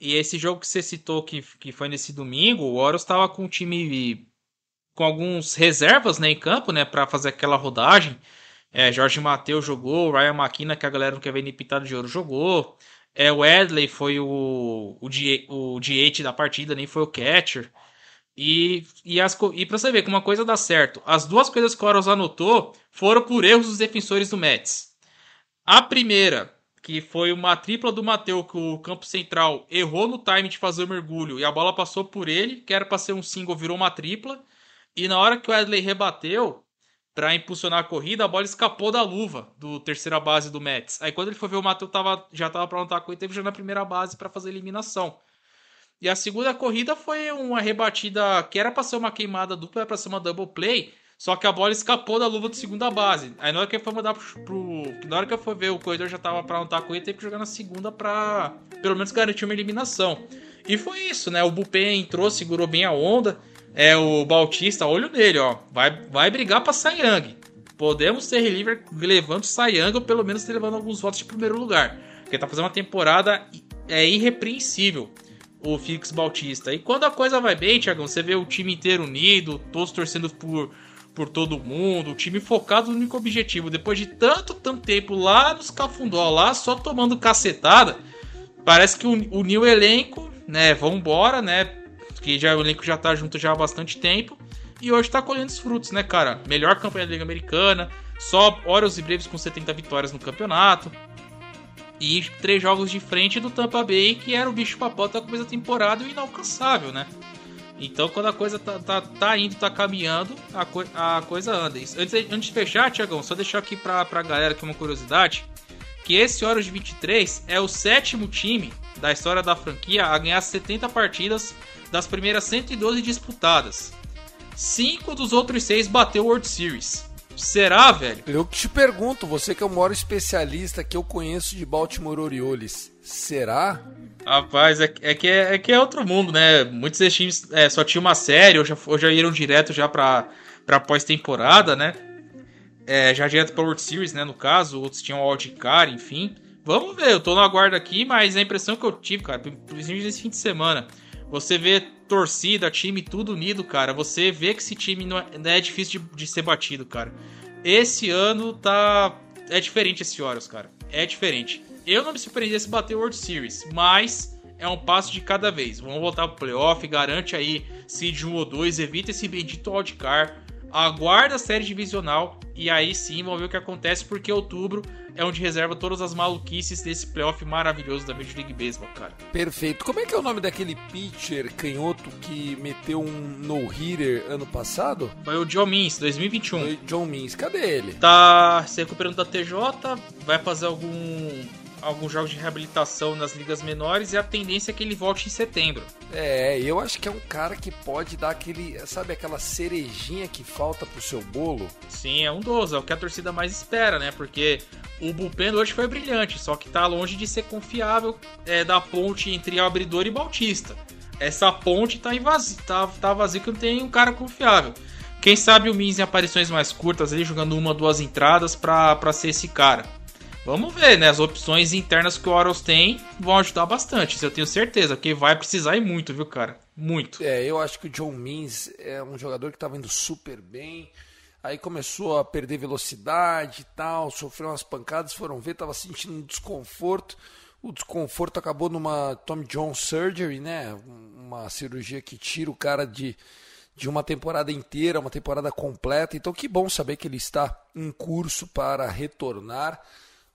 E esse jogo que você citou que, que foi nesse domingo, o Orioles estava com um time com alguns reservas né, em campo, né, para fazer aquela rodagem. É, Jorge Matheus jogou, Ryan McKinnon, que a galera não quer ver nem pintado de ouro, jogou. É, o Edley foi o, o, o da partida, nem foi o catcher. E, e, as, e pra você ver que uma coisa dá certo, as duas coisas que o Orioles anotou foram por erros dos defensores do Mets. A primeira, que foi uma tripla do Mateu, que o campo central errou no time de fazer o mergulho e a bola passou por ele, que era para ser um single, virou uma tripla. E na hora que o Edley rebateu, para impulsionar a corrida, a bola escapou da luva do terceira base do Mets. Aí quando ele foi ver o Matheus tava, já estava para anotar a corrida, teve já na primeira base para fazer a eliminação. E a segunda corrida foi uma rebatida que era para ser uma queimada dupla, era para ser uma double play, só que a bola escapou da luva de segunda base. Aí na hora que foi mandar pro, pro na hora que eu fui ver o corredor já estava para anotar a corrida, teve que jogar na segunda para pelo menos garantir uma eliminação. E foi isso, né? O Bupen entrou, segurou bem a onda é o Bautista, olho nele, ó. Vai, vai brigar pra Sayang. podemos ter reliever levando Sayang ou pelo menos levando alguns votos de primeiro lugar. Porque tá fazendo uma temporada é irrepreensível o Felix Bautista. E quando a coisa vai bem, Thiagão, você vê o time inteiro unido, todos torcendo por, por todo mundo, o time focado no único objetivo. Depois de tanto, tanto tempo lá nos Cafundó, lá só tomando cacetada, parece que uniu o elenco, né? Vambora, né? Que já, o elenco já tá junto já há bastante tempo. E hoje tá colhendo os frutos, né, cara? Melhor campanha da Liga Americana, só Orioles e Braves com 70 vitórias no campeonato e três jogos de frente do Tampa Bay, que era o bicho papão da começo da temporada e inalcançável, né? Então, quando a coisa tá, tá, tá indo, tá caminhando, a, co a coisa anda. Antes, antes de fechar, Tiagão, só deixar aqui pra, pra galera aqui uma curiosidade: que esse de 23 é o sétimo time da história da franquia a ganhar 70 partidas das primeiras 112 disputadas. Cinco dos outros seis bateu o World Series. Será, velho? Eu te pergunto, você que é o maior especialista que eu conheço de Baltimore Orioles, será? Rapaz, é, é que, é, é, que é outro mundo, né? Muitos desses times é, só tinha uma série, ou já, ou já iram direto já pra, pra pós-temporada, né? É, já direto pra World Series, né? No caso, outros tinham wildcard, enfim. Vamos ver, eu tô na guarda aqui, mas a impressão que eu tive, cara, principalmente nesse fim de semana, você vê torcida, time, tudo unido, cara. Você vê que esse time não é, é difícil de, de, ser batido, cara. Esse ano tá. É diferente esse Orioles, cara. É diferente. Eu não me surpreendi se bater o World Series, mas é um passo de cada vez. Vamos voltar pro playoff, garante aí seed 1 ou 2, evita esse bendito wildcard aguarda a série divisional e aí sim vamos ver o que acontece, porque outubro é onde reserva todas as maluquices desse playoff maravilhoso da Major League Baseball, cara. Perfeito. Como é que é o nome daquele pitcher canhoto que meteu um no-hitter ano passado? Foi o John Means, 2021. Foi John Means, cadê ele? Tá se recuperando da TJ, vai fazer algum alguns jogos de reabilitação nas ligas menores e a tendência é que ele volte em setembro. É, eu acho que é um cara que pode dar aquele, sabe, aquela cerejinha que falta pro seu bolo. Sim, é um dos, é o que a torcida mais espera, né? Porque o bullpen hoje foi brilhante, só que tá longe de ser confiável é, da ponte entre abridor e Bautista. Essa ponte tá, vazio, tá, tá vazio que não tem um cara confiável. Quem sabe o Mins em aparições mais curtas ali, jogando uma, duas entradas para ser esse cara. Vamos ver, né? As opções internas que o Orioles tem vão ajudar bastante, isso eu tenho certeza, porque vai precisar ir muito, viu, cara? Muito. É, eu acho que o John Means é um jogador que estava indo super bem, aí começou a perder velocidade e tal, sofreu umas pancadas, foram ver, estava sentindo um desconforto. O desconforto acabou numa Tom John Surgery, né? Uma cirurgia que tira o cara de, de uma temporada inteira, uma temporada completa. Então, que bom saber que ele está em curso para retornar.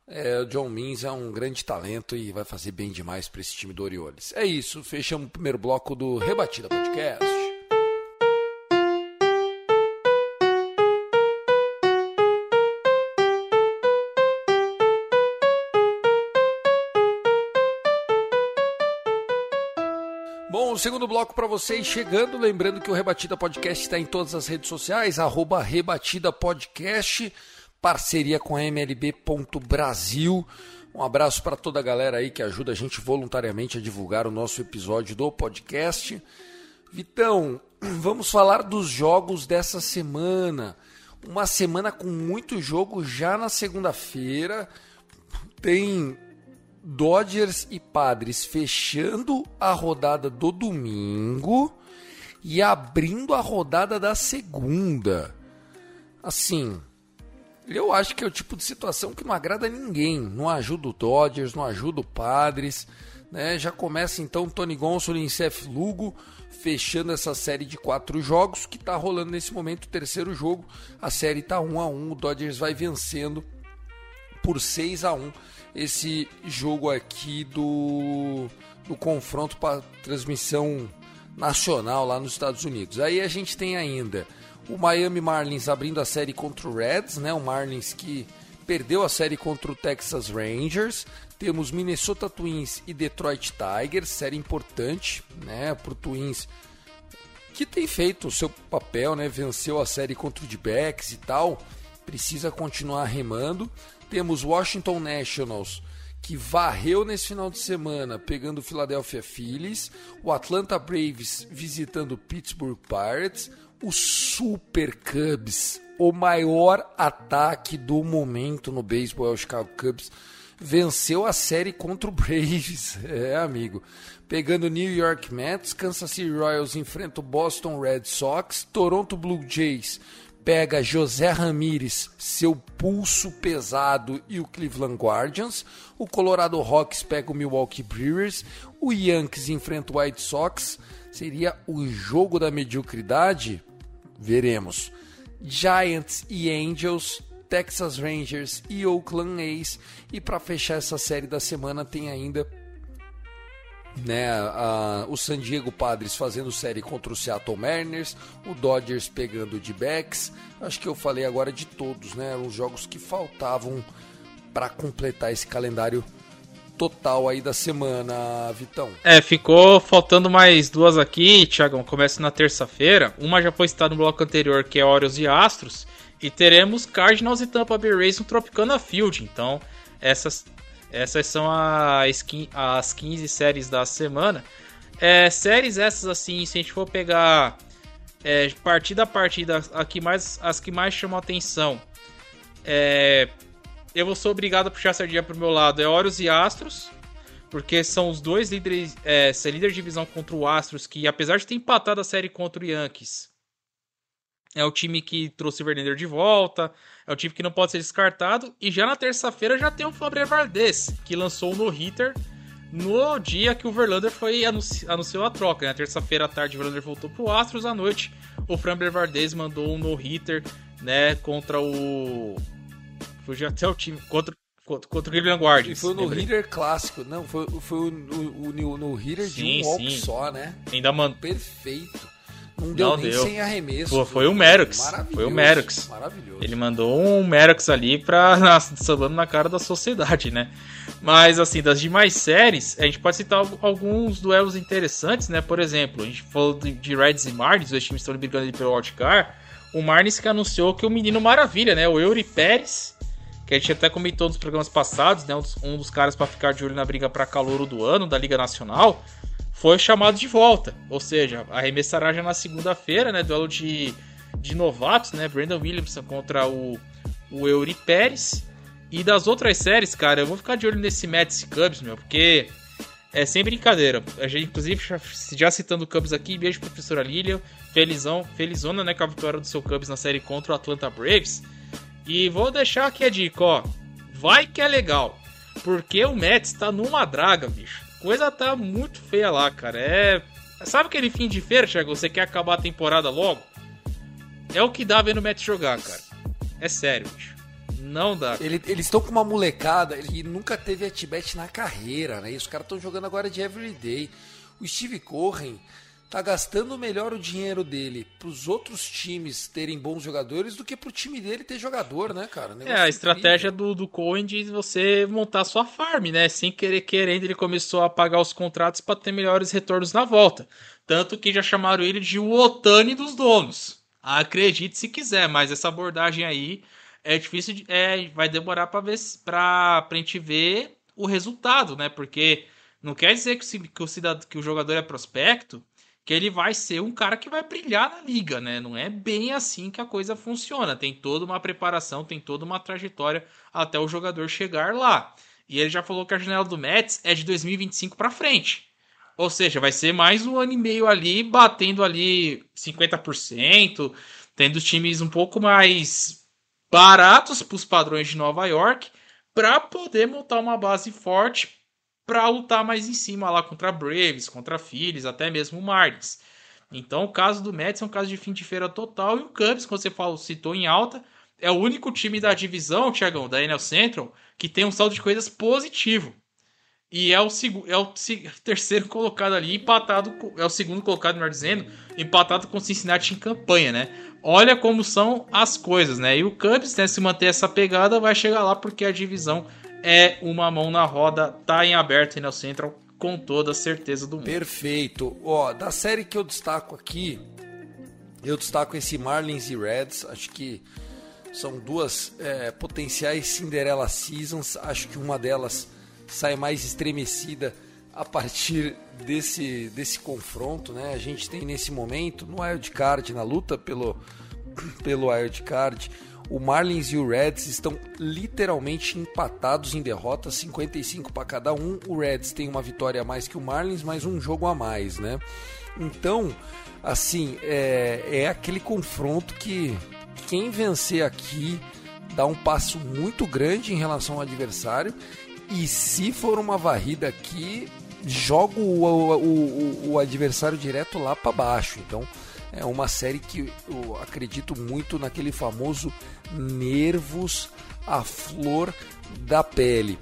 É, o John Means é um grande talento e vai fazer bem demais para esse time do Orioles. É isso, fechamos o primeiro bloco do Rebatida Podcast. Bom, o segundo bloco para vocês chegando, lembrando que o Rebatida Podcast está em todas as redes sociais, arroba Rebatida Podcast parceria com a MLB.Brasil. Um abraço para toda a galera aí que ajuda a gente voluntariamente a divulgar o nosso episódio do podcast. Vitão, vamos falar dos jogos dessa semana. Uma semana com muito jogo já na segunda-feira. Tem Dodgers e Padres fechando a rodada do domingo e abrindo a rodada da segunda. Assim, eu acho que é o tipo de situação que não agrada ninguém. Não ajuda o Dodgers, não ajuda o Padres. Né? Já começa então Tony Gonsolin e Seth Lugo fechando essa série de quatro jogos que está rolando nesse momento. O terceiro jogo, a série está 1 a 1 O Dodgers vai vencendo por 6 a 1 esse jogo aqui do, do confronto para transmissão nacional lá nos Estados Unidos. Aí a gente tem ainda o Miami Marlins abrindo a série contra o Reds, né? O Marlins que perdeu a série contra o Texas Rangers. Temos Minnesota Twins e Detroit Tigers, série importante, né, para o Twins que tem feito o seu papel, né? Venceu a série contra o D-Backs e tal. Precisa continuar remando. Temos Washington Nationals que varreu nesse final de semana, pegando o Philadelphia Phillies, o Atlanta Braves visitando o Pittsburgh Pirates, o Super Cubs, o maior ataque do momento no beisebol é o Chicago Cubs, venceu a série contra o Braves. É, amigo. Pegando New York Mets, Kansas City Royals enfrenta o Boston Red Sox, Toronto Blue Jays pega José Ramírez, seu pulso pesado e o Cleveland Guardians. O Colorado Rocks pega o Milwaukee Brewers. O Yankees enfrenta o White Sox. Seria o jogo da mediocridade? Veremos. Giants e Angels, Texas Rangers e Oakland A's. E para fechar essa série da semana tem ainda né, a, o San Diego Padres fazendo série contra o Seattle Mariners, o Dodgers pegando de backs. Acho que eu falei agora de todos, né? Os jogos que faltavam para completar esse calendário total aí da semana, Vitão. É, ficou faltando mais duas aqui, Thiagão. Começa na terça-feira. Uma já foi citada no bloco anterior, que é Orioles e Astros. E teremos Cardinals e Tampa Bay Rays no Tropicana Field. Então, essas essas são as, as 15 séries da semana. É, séries essas, assim, se a gente for pegar é, partida a partida, aqui mais, as que mais chamam atenção, é, eu vou ser obrigado a puxar a sardinha pro meu lado. É Orioles e Astros, porque são os dois líderes, é, líder de divisão contra o Astros, que apesar de ter empatado a série contra o Yankees, é o time que trouxe o Verlander de volta, é o time que não pode ser descartado. E já na terça-feira já tem o Fabrício Valdez, que lançou o no-hitter no dia que o Verlander foi anunci anunciou a troca. Na né? terça-feira à tarde o Verlander voltou pro Astros, à noite o Framber Valdez mandou um no-hitter, né, contra o fugiu até o time contra contra, contra o Cleveland Guardians. E foi o no-hitter clássico, não, foi, foi o, o, o no-hitter de um walk só, né? Ainda man... Perfeito. Não deu não nem deu. sem arremesso. Pô, foi o Merox. Foi o Merox. Maravilhoso. Ele mandou um Merox ali pra sambando na cara da sociedade, né? Mas assim, das demais séries, a gente pode citar alguns duelos interessantes, né? Por exemplo, a gente falou de Reds e Marlins, os times estão brigando ali pelo wildcard. O Marlins que anunciou que o menino maravilha, né? O Eury Pérez, que a gente até comentou nos programas passados, né? Um dos caras para ficar de olho na briga para calouro do ano da Liga Nacional foi chamado de volta. Ou seja, arremessará já na segunda-feira, né? Duelo de, de novatos, né? Brandon Williamson contra o, o Eury Pérez. E das outras séries, cara, eu vou ficar de olho nesse Mets Cubs, meu, porque é sem brincadeira. A gente, inclusive, já, já citando o Cubs aqui, beijo professora Lilian. Felizão, felizona, né, com a vitória do seu Cubs na série contra o Atlanta Braves. E vou deixar aqui a dica, ó. Vai que é legal. Porque o Mets tá numa draga, bicho coisa tá muito feia lá, cara. É. Sabe aquele fim de feira, Thiago? Você quer acabar a temporada logo? É o que dá vendo o Mets jogar, cara. É sério, bicho. Não dá. Ele, eles estão com uma molecada que nunca teve at-bat na carreira, né? E os caras estão jogando agora de everyday. O Steve Corren tá gastando melhor o dinheiro dele para os outros times terem bons jogadores do que para o time dele ter jogador, né, cara? É, a estratégia do, do Cohen de você montar sua farm, né? Sem querer querendo, ele começou a pagar os contratos para ter melhores retornos na volta. Tanto que já chamaram ele de o Otani dos donos. Acredite se quiser, mas essa abordagem aí é difícil, de, é, vai demorar para ver para a gente ver o resultado, né? Porque não quer dizer que o, que o, que o jogador é prospecto que ele vai ser um cara que vai brilhar na liga, né? Não é bem assim que a coisa funciona. Tem toda uma preparação, tem toda uma trajetória até o jogador chegar lá. E ele já falou que a janela do Mets é de 2025 para frente. Ou seja, vai ser mais um ano e meio ali, batendo ali 50%, tendo times um pouco mais baratos para os padrões de Nova York, para poder montar uma base forte para lutar mais em cima lá contra Braves, contra Phillies, até mesmo Marlins. Então o caso do Mets é um caso de fim de feira total e o Cubs, que você falou, citou em alta, é o único time da divisão, Tiagão, da NL Central, que tem um saldo de coisas positivo. E é o, é o terceiro colocado ali, empatado, é o segundo colocado, melhor dizendo, empatado com o Cincinnati em campanha, né? Olha como são as coisas, né? E o Cubs, né, se manter essa pegada, vai chegar lá porque a divisão é uma mão na roda, tá em aberto no Central com toda a certeza do mundo. Perfeito. Ó, da série que eu destaco aqui, eu destaco esse Marlins e Reds. Acho que são duas é, potenciais Cinderella Seasons. Acho que uma delas sai mais estremecida a partir desse, desse confronto, né? A gente tem nesse momento no wild card, na luta pelo pelo wild card, o Marlins e o Reds estão literalmente empatados em derrotas, 55 para cada um. O Reds tem uma vitória a mais que o Marlins, mais um jogo a mais, né? Então, assim, é, é aquele confronto que quem vencer aqui dá um passo muito grande em relação ao adversário. E se for uma varrida aqui, joga o, o, o, o adversário direto lá para baixo. Então, é uma série que eu acredito muito naquele famoso nervos à flor da pele.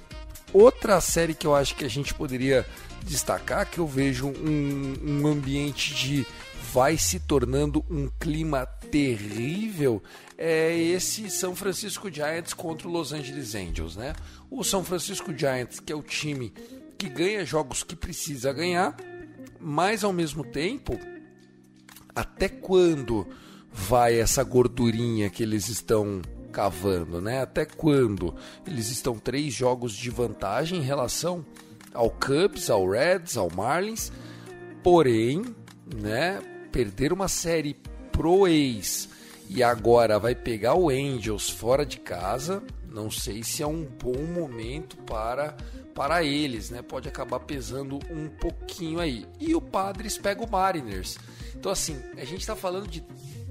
Outra série que eu acho que a gente poderia destacar, que eu vejo um, um ambiente de vai se tornando um clima terrível, é esse São Francisco Giants contra o Los Angeles Angels, né? O São Francisco Giants, que é o time que ganha jogos que precisa ganhar, mas ao mesmo tempo até quando vai essa gordurinha que eles estão cavando, né? Até quando eles estão três jogos de vantagem em relação ao Cubs, ao Reds, ao Marlins, porém, né? Perder uma série pro ex e agora vai pegar o Angels fora de casa, não sei se é um bom momento para para eles, né? Pode acabar pesando um pouquinho aí. E o Padres pega o Mariners. Então, assim, a gente está falando de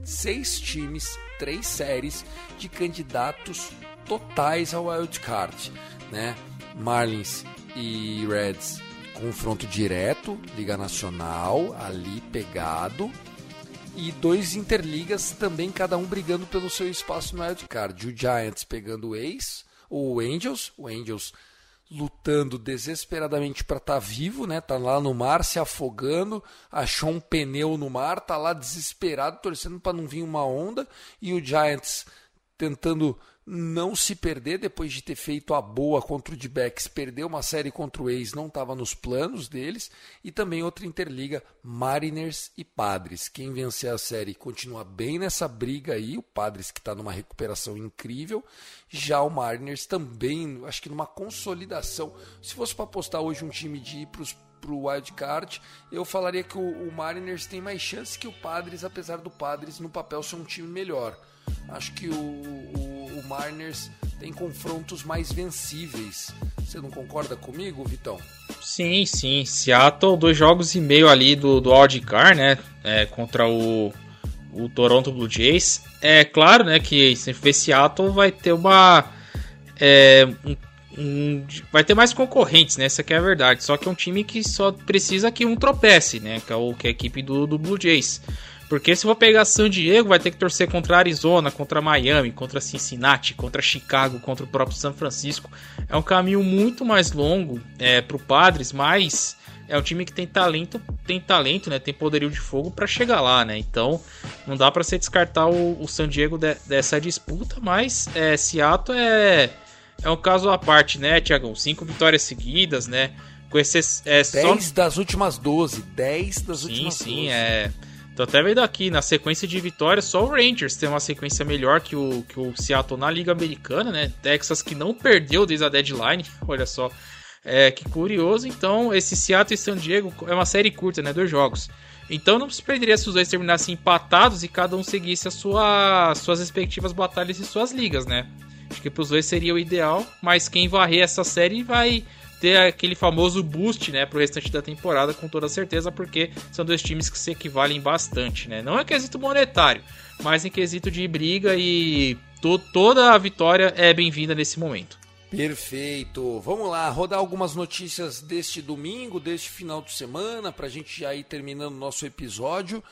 seis times, três séries de candidatos totais ao wild card, né? Marlins e Reds confronto direto, Liga Nacional ali pegado e dois interligas também cada um brigando pelo seu espaço no wild card. O Giants pegando o Ace, o Angels, o Angels lutando desesperadamente para estar tá vivo, né? Tá lá no mar se afogando, achou um pneu no mar, tá lá desesperado, torcendo para não vir uma onda, e o Giants tentando não se perder depois de ter feito a boa contra o D-Backs, perdeu uma série contra o ex, não estava nos planos deles, e também outra interliga, Mariners e Padres. Quem vencer a série continua bem nessa briga aí, o Padres que está numa recuperação incrível, já o Mariners também, acho que numa consolidação. Se fosse para apostar hoje um time de ir para o wild card, eu falaria que o, o Mariners tem mais chance que o Padres, apesar do Padres no papel ser um time melhor. Acho que o, o, o Mariners tem confrontos mais vencíveis. Você não concorda comigo, Vitão? Sim, sim. Seattle, dois jogos e meio ali do, do Car, né? É, contra o, o Toronto Blue Jays. É claro, né, que se for Seattle vai ter uma. É, um, um, vai ter mais concorrentes, né? Essa é a verdade. Só que é um time que só precisa que um tropece, né? Que é, o, que é a equipe do, do Blue Jays. Porque se for pegar San Diego, vai ter que torcer contra Arizona, contra Miami, contra Cincinnati, contra Chicago, contra o próprio São Francisco. É um caminho muito mais longo é, para o Padres, mas é um time que tem talento, tem talento, né? Tem poderio de fogo para chegar lá, né? Então não dá para se descartar o, o, San Diego de, dessa disputa, mas é, Seattle é é um caso à parte, né, Tiagão? Cinco vitórias seguidas, né? Com esses é, 10 só... das últimas 12, 10 das sim, últimas sim, 12. Sim, sim, é Tô até vendo aqui, na sequência de vitórias, só o Rangers tem uma sequência melhor que o, que o Seattle na Liga Americana, né? Texas que não perdeu desde a deadline, olha só. É, que curioso, então, esse Seattle e San Diego é uma série curta, né? Dois jogos. Então não se perderia se os dois terminassem empatados e cada um seguisse sua, suas respectivas batalhas e suas ligas, né? Acho que pros dois seria o ideal, mas quem varrer essa série vai ter aquele famoso boost, né, pro restante da temporada, com toda certeza, porque são dois times que se equivalem bastante, né? Não é quesito monetário, mas em quesito de briga e to toda a vitória é bem-vinda nesse momento. Perfeito. Vamos lá, rodar algumas notícias deste domingo, deste final de semana, para a gente já ir terminando o nosso episódio.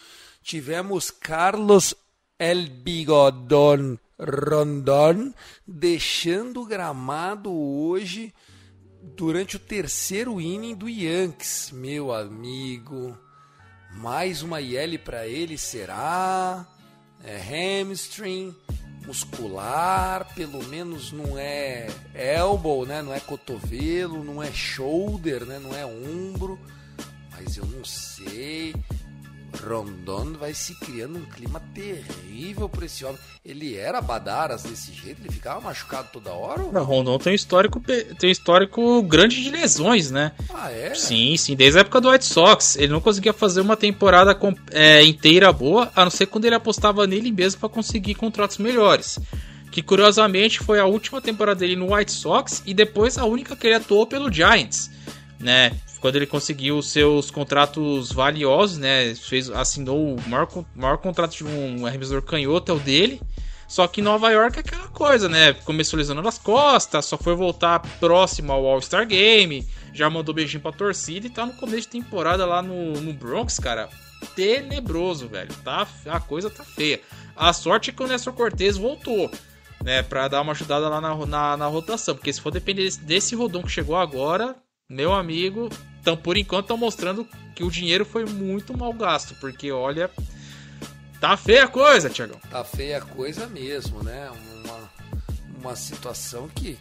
Tivemos Carlos El Bigodon Rondon deixando o gramado hoje durante o terceiro inning do Yankees, meu amigo. Mais uma IL para ele será? É hamstring, muscular, pelo menos não é elbow, né? Não é cotovelo, não é shoulder, né? Não é ombro. Mas eu não sei. Rondon vai se criando um clima terrível para esse homem. Ele era badaras desse jeito, ele ficava machucado toda hora? Não, Rondon tem um histórico, tem um histórico grande de lesões, né? Ah, é? Sim, sim, desde a época do White Sox. Ele não conseguia fazer uma temporada é, inteira boa, a não ser quando ele apostava nele mesmo para conseguir contratos melhores. Que curiosamente foi a última temporada dele no White Sox e depois a única que ele atuou pelo Giants, né? Quando ele conseguiu seus contratos valiosos, né? Fez, assinou o maior, maior contrato de um arremessador canhoto, é o dele. Só que Nova York é aquela coisa, né? Começou lesionando as costas, só foi voltar próximo ao All-Star Game, já mandou beijinho pra torcida e tá no começo de temporada lá no, no Bronx, cara. Tenebroso, velho. Tá, a coisa tá feia. A sorte é que o Nestor Cortez voltou, né? Pra dar uma ajudada lá na, na, na rotação. Porque se for depender desse, desse rodão que chegou agora, meu amigo, então, por enquanto, estão mostrando que o dinheiro foi muito mal gasto, porque olha, tá feia a coisa, Tiagão. Tá feia a coisa mesmo, né? Uma, uma situação que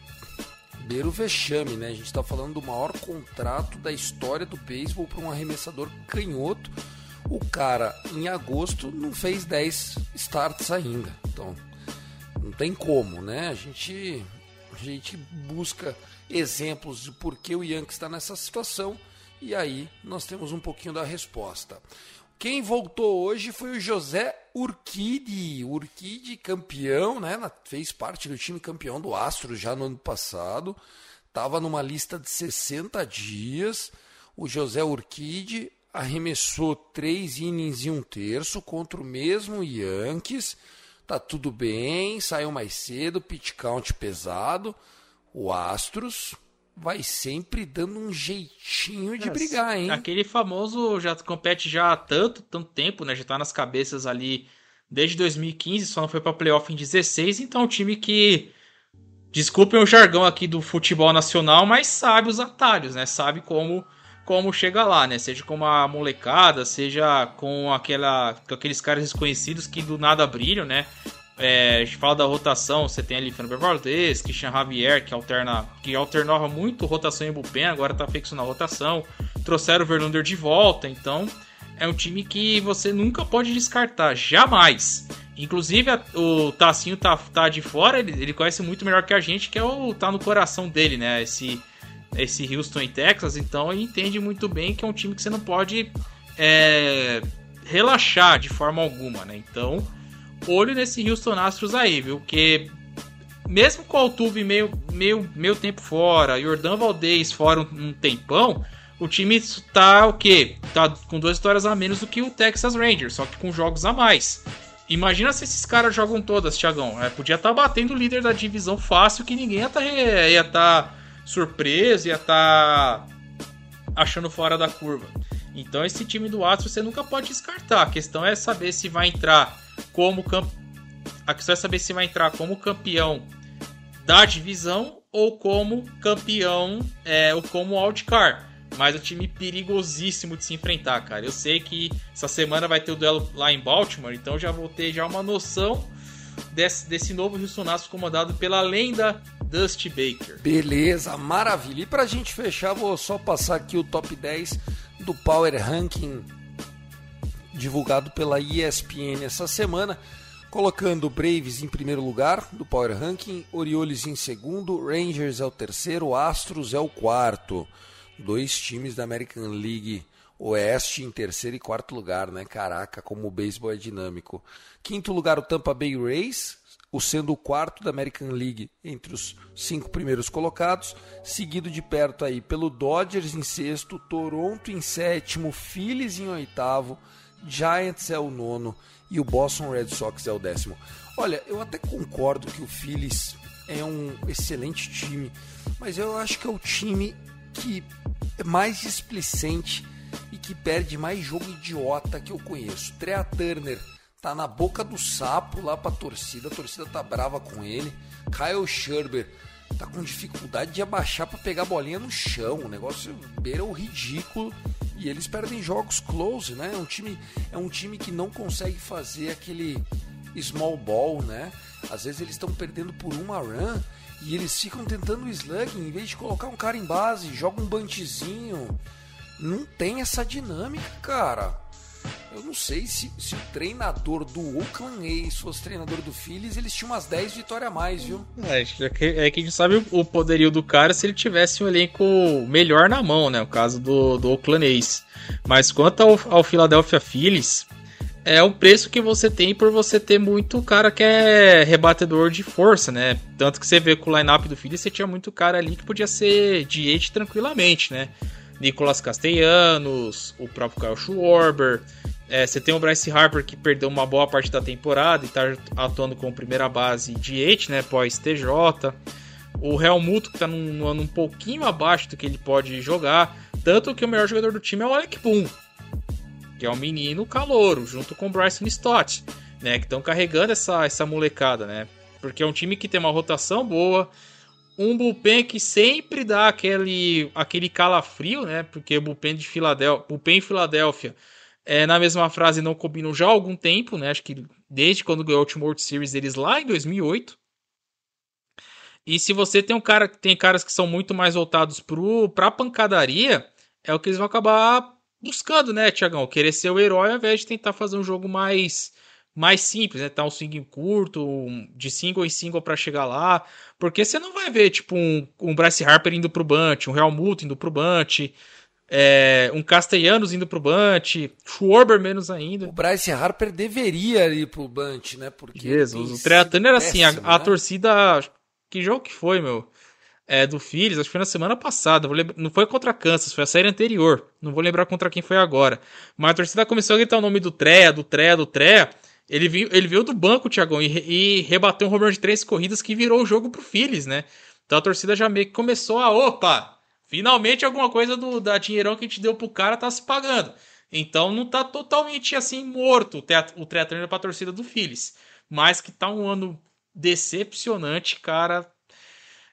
beira o vexame, né? A gente tá falando do maior contrato da história do beisebol para um arremessador canhoto. O cara, em agosto, não fez 10 starts ainda. Então, não tem como, né? A gente, a gente busca exemplos de por que o Yankees está nessa situação e aí nós temos um pouquinho da resposta. Quem voltou hoje foi o José Urquide. Urquide, campeão, né? Fez parte do time campeão do Astro já no ano passado. Estava numa lista de 60 dias. O José Urquide arremessou três innings e um terço contra o mesmo Yankees. Tá tudo bem, saiu mais cedo, pitch count pesado. O Astros vai sempre dando um jeitinho de é, brigar, hein? Aquele famoso já compete já há tanto, tanto tempo, né? Já tá nas cabeças ali desde 2015, só não foi para playoff em 16, então é um time que desculpem o jargão aqui do futebol nacional, mas sabe os atalhos, né? Sabe como como chega lá, né? Seja com uma molecada, seja com aquela com aqueles caras desconhecidos que do nada brilham, né? É, a gente fala da rotação, você tem ali Fernando Valdez, Christian Javier, que alterna, que alternava muito rotação em bullpen, agora tá fixo na rotação. Trouxeram o Verlander de volta, então é um time que você nunca pode descartar, jamais. Inclusive o Tacinho tá, tá de fora, ele, ele conhece muito melhor que a gente, que é o tá no coração dele, né? Esse esse Houston e Texas, então ele entende muito bem que é um time que você não pode é, relaxar de forma alguma, né? Então olho nesse Houston Astros aí, viu? Que mesmo com o Altuve meio, meio, meio tempo fora, Jordan Valdez fora um, um, tempão, o time tá o quê? Tá com duas vitórias a menos do que o Texas Rangers, só que com jogos a mais. Imagina se esses caras jogam todas, Thiagão. É, podia estar tá batendo o líder da divisão fácil, que ninguém ia estar tá, tá surpreso, ia estar tá achando fora da curva. Então esse time do Astros você nunca pode descartar. A questão é saber se vai entrar como camp... a questão é saber se vai entrar como campeão da divisão ou como campeão é, ou como wildcard. Mas é um time perigosíssimo de se enfrentar, cara. Eu sei que essa semana vai ter o duelo lá em Baltimore, então já vou ter já uma noção desse, desse novo Houston Astros comandado pela lenda Dusty Baker. Beleza, maravilha. E pra gente fechar, vou só passar aqui o top 10 do Power Ranking divulgado pela ESPN essa semana, colocando Braves em primeiro lugar do Power Ranking, Orioles em segundo, Rangers é o terceiro, Astros é o quarto. Dois times da American League Oeste em terceiro e quarto lugar, né? Caraca, como o beisebol é dinâmico. Quinto lugar, o Tampa Bay Rays, o sendo o quarto da American League entre os cinco primeiros colocados, seguido de perto aí pelo Dodgers em sexto, Toronto em sétimo, Phillies em oitavo, Giants é o nono e o Boston Red Sox é o décimo. Olha, eu até concordo que o Phillies é um excelente time, mas eu acho que é o time que é mais displicente e que perde mais jogo idiota que eu conheço. Trea Turner tá na boca do sapo lá pra torcida, a torcida tá brava com ele. Kyle Scherber tá com dificuldade de abaixar para pegar a bolinha no chão. O negócio beira o ridículo e eles perdem jogos close, né? É um time, é um time que não consegue fazer aquele small ball, né? Às vezes eles estão perdendo por uma run e eles ficam tentando slug em vez de colocar um cara em base, joga um bantezinho. Não tem essa dinâmica, cara. Eu não sei se, se o treinador do Oakland A's fosse treinador do Phillies, eles tinham umas 10 vitórias a mais, viu? É, é que, é que a gente sabe o poderio do cara se ele tivesse um elenco melhor na mão, né? O caso do, do Oakland A's. Mas quanto ao, ao Philadelphia Phillies, é o preço que você tem por você ter muito cara que é rebatedor de força, né? Tanto que você vê com o lineup do Phillies, você tinha muito cara ali que podia ser diete tranquilamente, né? Nicolas Castellanos, o próprio Kyle Schwarber, é, você tem o Bryce Harper que perdeu uma boa parte da temporada e está atuando como primeira base de 8, né, pós TJ. O Real Muto que está num ano um pouquinho abaixo do que ele pode jogar. Tanto que o melhor jogador do time é o Alec Boom, que é um menino calouro, junto com o Bryson Stott, né, que estão carregando essa, essa molecada, né? Porque é um time que tem uma rotação boa, um bullpen que sempre dá aquele, aquele calafrio, né? Porque o bullpen de Filadélfia, bullpen em Filadélfia é, na mesma frase não combinam já há algum tempo, né? Acho que desde quando ganhou o Ultimate Series deles lá em 2008. E se você tem um cara, tem caras que são muito mais voltados pro pra pancadaria, é o que eles vão acabar buscando, né, Tiagão? Querer ser o herói ao invés de tentar fazer um jogo mais mais simples, né? Tá um swing curto, de single em single para chegar lá. Porque você não vai ver, tipo, um, um Bryce Harper indo pro bunch, um Real Muto indo pro bunch é, um Castellanos indo pro Bunt, Schwarber menos ainda. O Bryce Harper deveria ir pro Bunt, né? Porque Jesus, o Trey Turner, assim, a, a né? torcida. Que jogo que foi, meu? É, do Phillies, acho que foi na semana passada. Lembrar, não foi contra Kansas, foi a série anterior. Não vou lembrar contra quem foi agora. Mas a torcida começou a gritar o nome do Treia, do Treia, do Treia. Ele, viu, ele veio do banco, Thiagão, e, e rebateu um home de três corridas que virou o jogo pro Phillies, né? Então a torcida já meio que começou a, opa, Finalmente alguma coisa do da dinheirão que a gente deu pro cara tá se pagando. Então não tá totalmente assim morto o, teatro, o pra torcida do Phillies. Mas que tá um ano decepcionante, cara.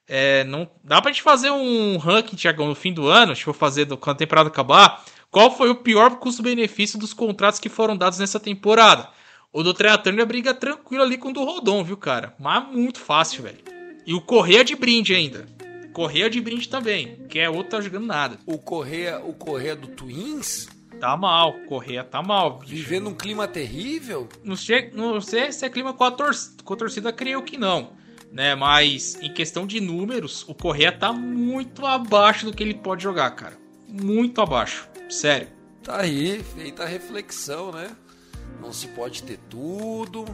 É, não dá pra gente fazer um ranking, Thiago, no fim do ano, deixa eu fazer do, quando a temporada acabar. Qual foi o pior custo-benefício dos contratos que foram dados nessa temporada? O do Trey Turner briga tranquilo ali com o do Rodon, viu, cara? Mas muito fácil, velho. E o Correia de brinde ainda. Correia de brinde também, que é outro tá jogando nada. O Correia, o Correia do Twins Tá mal, Correia tá mal. Bicho. Vivendo um clima terrível? Não sei, não sei se é clima com a, tor com a torcida, creio que não. Né, mas em questão de números, o Correia tá muito abaixo do que ele pode jogar, cara. Muito abaixo. Sério. Tá aí, feita a reflexão, né? Não se pode ter tudo.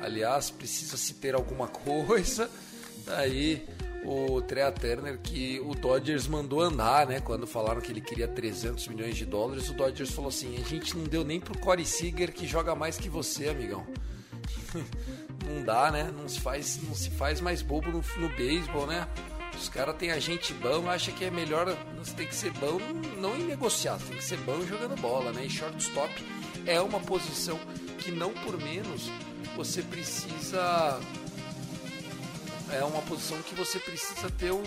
Aliás, precisa se ter alguma coisa. Tá aí o Trea Turner que o Dodgers mandou andar, né? Quando falaram que ele queria 300 milhões de dólares, o Dodgers falou assim: a gente não deu nem pro Corey Seager que joga mais que você, amigão. não dá, né? Não se faz, não se faz mais bobo no, no beisebol, né? Os caras têm agente bom, acha que é melhor, você tem que ser bom não em negociar, tem que ser bom jogando bola, né? E shortstop é uma posição que não por menos você precisa é uma posição que você precisa ter o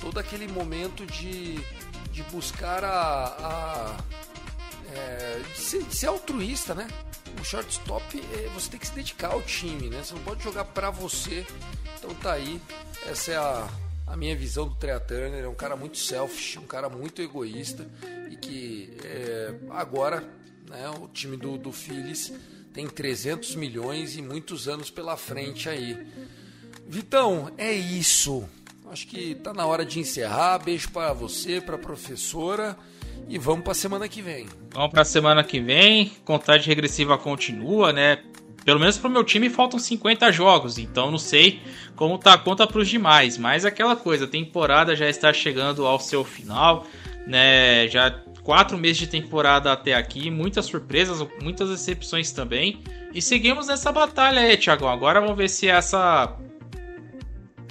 todo aquele momento de, de buscar a, a é, de, ser, de, ser, altruísta, né? O shortstop é, você tem que se dedicar ao time, né? Você não pode jogar para você. Então tá aí, essa é a, a minha visão do Trea Turner. É um cara muito selfish, um cara muito egoísta e que é, agora, né? O time do, do Phillies tem 300 milhões e muitos anos pela frente aí. Vitão, é isso. Acho que tá na hora de encerrar. Beijo para você, para professora e vamos para semana que vem. Vamos para semana que vem. Contagem regressiva continua, né? Pelo menos pro meu time faltam 50 jogos, então não sei como tá a conta pros demais, mas aquela coisa, a temporada já está chegando ao seu final, né? Já quatro meses de temporada até aqui, muitas surpresas, muitas decepções também. E seguimos nessa batalha aí, Thiago. Agora vamos ver se essa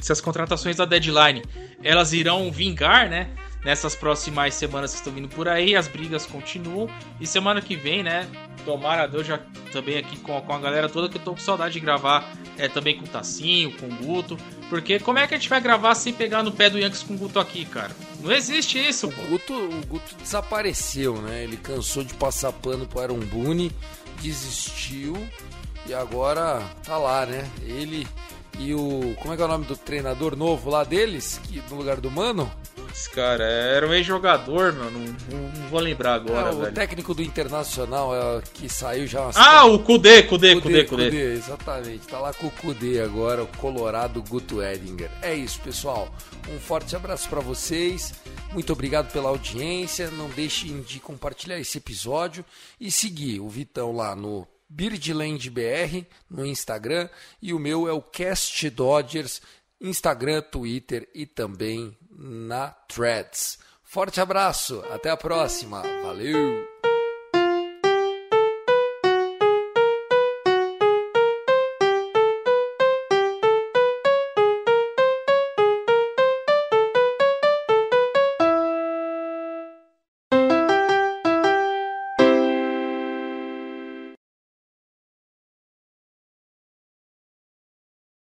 se as contratações da deadline elas irão vingar, né? Nessas próximas semanas que estão vindo por aí, as brigas continuam. E semana que vem, né? Tomara Deus já também aqui com, com a galera toda, que eu tô com saudade de gravar é, também com o Tacinho, com o Guto. Porque como é que a gente vai gravar sem pegar no pé do Yankees com o Guto aqui, cara? Não existe isso, o Guto, o Guto desapareceu, né? Ele cansou de passar pano pro Aaron Boone, desistiu e agora tá lá, né? Ele e o. Como é que é o nome do treinador novo lá deles? Que, no lugar do Mano? Putz, cara, era um ex-jogador, meu, não, não, não, vou lembrar agora, é, o velho. técnico do Internacional é, que saiu já... Ah, o Kudê, Kudê, Kudê, Kudê. Kudê, exatamente. Tá lá com o Kudê agora, o Colorado Guto Edinger. É isso, pessoal. Um forte abraço para vocês. Muito obrigado pela audiência. Não deixem de compartilhar esse episódio e seguir o Vitão lá no Birdland BR no Instagram e o meu é o Cast Dodgers Instagram, Twitter e também na Threads. Forte abraço, até a próxima. Valeu!